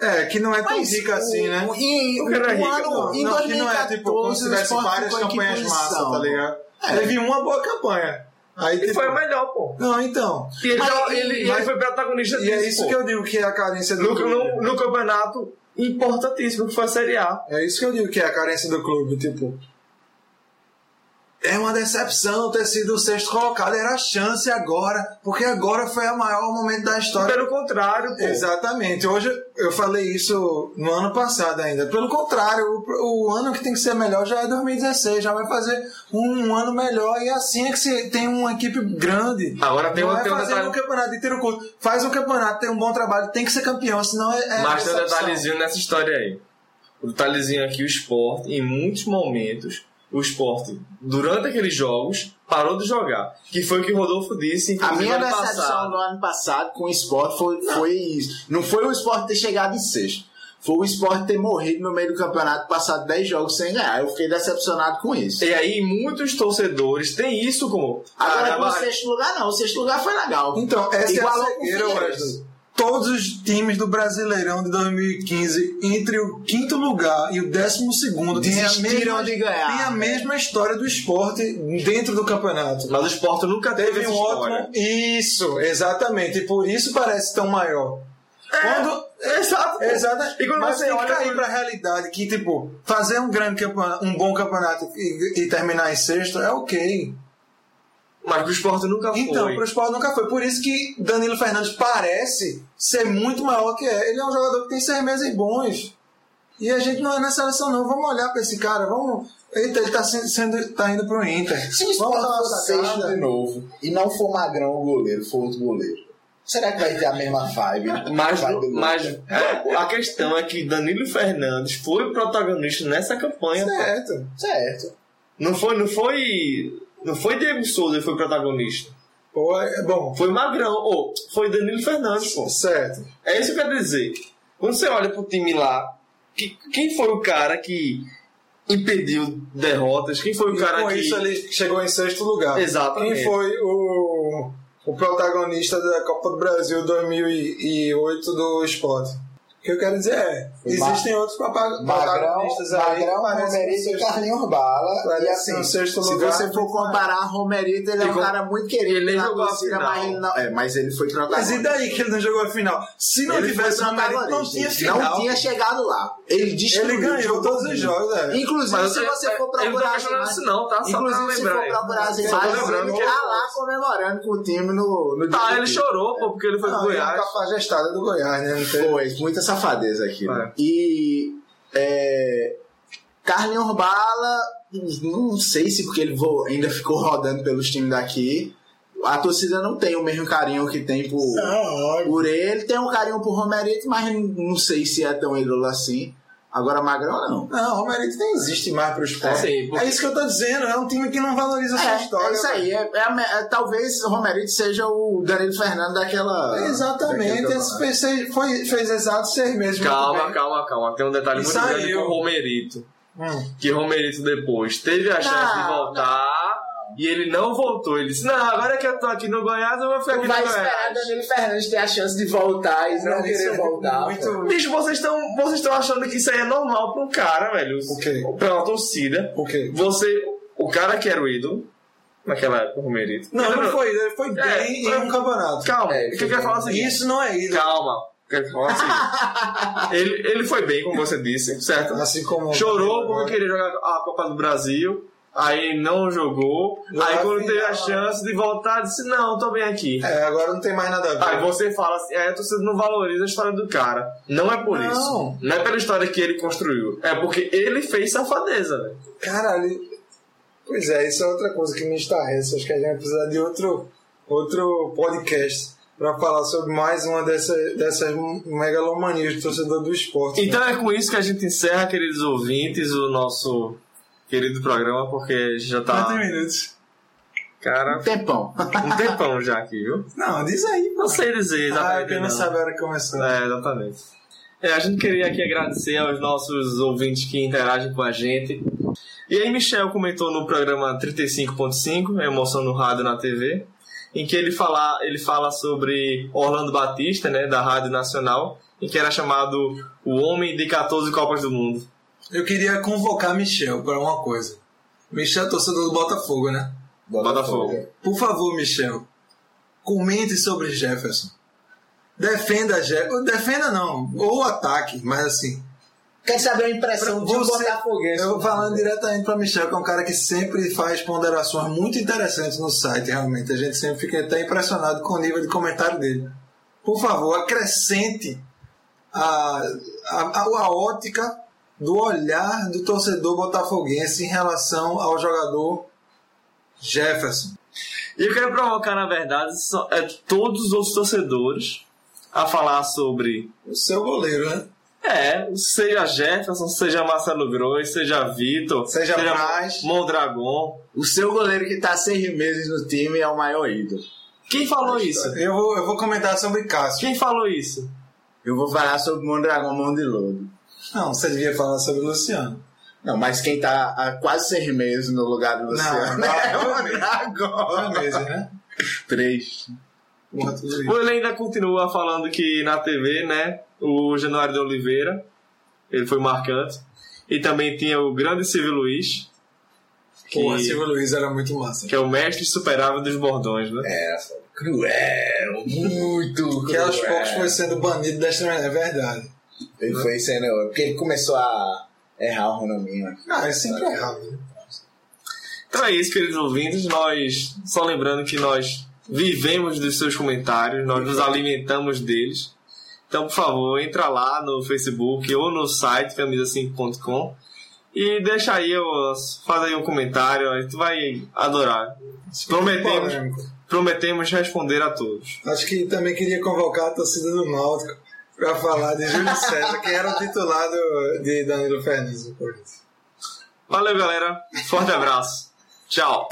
É, que não é tão Mas rica assim, né? o- Em, Porque era o rica, ano, Não, em não, que não é tipo como 2014, se o tivesse várias em que campanhas massa, tá ligado? É. Teve uma boa campanha. Aí, E tipo, foi a melhor, pô. Não, então. E ele, Mas- ele, mas- ele foi protagonista E é disso, isso pô. que eu digo que é a carência do no, clube. no, no campeonato importantíssimo que foi a Série A. É isso que eu digo que é a carência do clube, tipo. É uma decepção ter sido o sexto colocado, era a chance agora, porque agora foi o maior momento da história. Pelo contrário, pô. Exatamente. Hoje eu falei isso no ano passado ainda. Pelo contrário, o, o ano que tem que ser melhor já é 2016, já vai fazer um, ano melhor e assim é que se tem uma equipe grande. Agora tem um- é tem um detalhe- um campeonato de tiro curto. Faz um campeonato, tem um bom trabalho, tem que ser campeão, senão é. é Mas tem um detalhezinho nessa história aí. O detalhezinho aqui, o esporte, em muitos momentos, o esporte, durante aqueles jogos, parou de jogar. Que foi o que o Rodolfo disse, A minha decepção passado. do ano passado com o esporte foi, foi isso. Não foi o esporte ter chegado em sexto. Foi o esporte ter morrido no meio do campeonato, passado 10 jogos sem ganhar. Eu fiquei decepcionado com isso. E aí, muitos torcedores têm isso como. Agora, com o sexto lugar, não. O sexto lugar foi legal. Então, essa Igualou é a cegueira. Todos os times do Brasileirão de 2015, entre o quinto lugar e o décimo segundo, tem a, Desistiram mesma, de ganhar. tem a mesma história do esporte dentro do campeonato. Mas o esporte nunca teve, Teve um ótimo. Isso, exatamente. E por isso parece tão maior. Quando. Exato. Exato. E quando Mas você tem que olha cair pro- pra realidade que, tipo, fazer um grande campeonato, um bom campeonato e, e terminar em sexto é ok. Mas pro esporte nunca Então, foi. pro esporte nunca foi. Por isso que Danilo Fernandes parece ser muito maior que é. Ele é um jogador que tem seis meses bons. E a gente não é na seleção, não. Vamos olhar pra esse cara. Vamos. Eita, ele tá, sendo, tá indo pro Inter. Se o Vamos esporte for sexto sacada. de novo e não for Magrão o goleiro, for outro goleiro, será que vai ter a mesma vibe? Mas, mas a questão é que Danilo Fernandes foi o protagonista nessa campanha. pô. Certo. Certo. Não foi, não foi. Não foi Diego Souza que foi protagonista. Pô, é bom. Foi Magrão, ou foi Danilo Fernandes, pô. Certo. É isso que eu quero dizer. Quando você olha pro time lá, que- quem foi o cara que impediu derrotas? Quem foi o E cara com que. isso ele chegou em sexto lugar. Exatamente. Quem foi o, o protagonista da Copa do Brasil 2008 do esporte? O que eu quero dizer é, existem outros protagonistas aí. Magrão Romerito e Carlinhos Bala. E assim, se você for comparar Romerito, ele é um cara muito querido ele jogou a final. mas ele não. É, mas ele foi Mas protagonista. e daí que ele não jogou a final? Se não Ele tivesse Romerito, não tinha final. Não tinha chegado lá. Ele destruiu. Ele ganhou todos os jogos, velho. Inclusive, Mas se você for procurar as questionando imagens- não, tá? Só Inclusive, se for procurar as imagens, ele tá lá comemorando com o time no, no Tá, ele do- chorou, pô, porque ele foi pro Não, e a Goiás. capa gestada do Goiás, né? Foi, muita safadeza aqui. né? É. E é, Carlinhos Bala, não sei se porque ele ainda ficou rodando pelos times daqui. A torcida não tem o mesmo carinho que tem por, Ah, por ele. Tem um carinho por Romerito, mas não sei se é tão ídolo assim. Agora Magrão não. Não, o Romerito nem existe mais pro esporte. Sim, porque- É isso que eu tô dizendo, é um time que não valoriza a sua É, história. é isso aí. É, é é- talvez o Romerito seja o Danilo Fernando daquela. Exatamente, daquele esse foi, fez exato seis meses. muito Calma, calma, calma. Tem um detalhe E muito saiu. grande com o Romerito. Hum. Que Romerito depois teve a chance de Não, voltar e ele não voltou. Ele disse: Não, agora que eu tô aqui no Goiás, eu vou ficar aqui Tu vai no esperar Goiás. Danilo Fernandes ter a chance de voltar e não Isso querer é voltar. muito- Bicho, vocês estão vocês achando que isso aí é normal pra um cara, velho. O quê? Pra uma torcida. O quê? Você, o cara que era o ídolo, naquela época, o Romerito. Não, ele não foi, ele foi É, bem foi- em um campeonato. Calma, É, o que eu quero falar seguinte. Isso não é ídolo. Calma. Eu quero falar o seguinte. ele, ele foi bem, como você disse, certo? Assim como. Chorou porque queria jogar a Copa do Brasil. Aí não jogou. Jogar aí quando teve a chance de voltar, disse: Não, tô bem aqui. É, agora não tem mais nada a ver. Aí você fala assim: é, torcida não valoriza a história do cara. Não é por Não. isso. Não é pela história que ele construiu. É porque ele fez safadeza, velho. Caralho. Pois é, isso é outra coisa que me estarrece. Acho que a gente vai precisar de outro, outro podcast para falar sobre mais uma dessa, dessas megalomanias do torcedor do esporte. Então é com isso que a gente encerra, queridos ouvintes, o nosso querido programa, porque já tá. Quantos minutos? Cara, Um tempão. um tempão já aqui, viu? Não, diz aí. Não sei dizer Ah, exatamente. quem não sabe a hora que começou. É, exatamente. É, a gente queria aqui agradecer aos nossos ouvintes que interagem com a gente. E aí, Michel comentou no programa 35.5, Emoção no Rádio na TV, em que ele fala, ele fala sobre Orlando Batista, né, da Rádio Nacional, em que era chamado o Homem de 14 Copas do Mundo. Eu queria convocar Michel para uma coisa. Michel é torcedor do Botafogo, né? Botafogo. Por favor, Michel, comente sobre Jefferson. Defenda Jefferson. Defenda não, ou ataque, mas assim. Quer saber a impressão de um Você- botafoguense? Eu falando diretamente para Michel, que é um cara que sempre faz ponderações muito interessantes no site, realmente. A gente sempre fica até impressionado com o nível de comentário dele. Por favor, acrescente a, a, a, a ótica do olhar do torcedor botafoguense em relação ao jogador Jefferson. E eu quero provocar, na verdade, só- é, todos os outros torcedores a falar sobre O seu goleiro, né? É, seja Jefferson, seja Marcelo Gross, seja Vitor, Seja Braz. Mondragon. O seu goleiro que tá seis meses no time é o maior ídolo. Quem falou isso? Eu vou, eu vou comentar sobre Cássio. Quem falou isso? Eu vou falar sobre o Mondragão Mão de Lodo. Não, você devia falar sobre o Luciano. Não, mas quem tá há quase seis meses no lugar do Luciano não, é o Mondragão. Dois meses, né? Três. O ele ainda continua falando que na TV, né, o Januário de Oliveira, ele foi marcante. E também tinha o grande Silvio Luiz, que, Porra, Silvio Luiz era muito massa. que é o mestre superável dos bordões, né? É, cruel, muito Que aos cruel. poucos foi sendo banido desta maneira, é verdade. Ele foi sendo. Porque ele começou a errar o Ronaminho. Ah, é sempre errado. né? Então é isso, queridos ouvintes. Nós, só lembrando que nós vivemos dos seus comentários, nós nos alimentamos deles. Então, por favor, entra lá no Facebook ou no site camisa5.com e deixa aí, faz aí um comentário, a gente vai adorar. Prometemos, Polêmico. prometemos responder a todos. Acho que também queria convocar a torcida do Náutico para falar de Júlio César, que era o titular do- de Danilo Fernandes no Corinthians. Valeu, galera. Forte abraço. Tchau.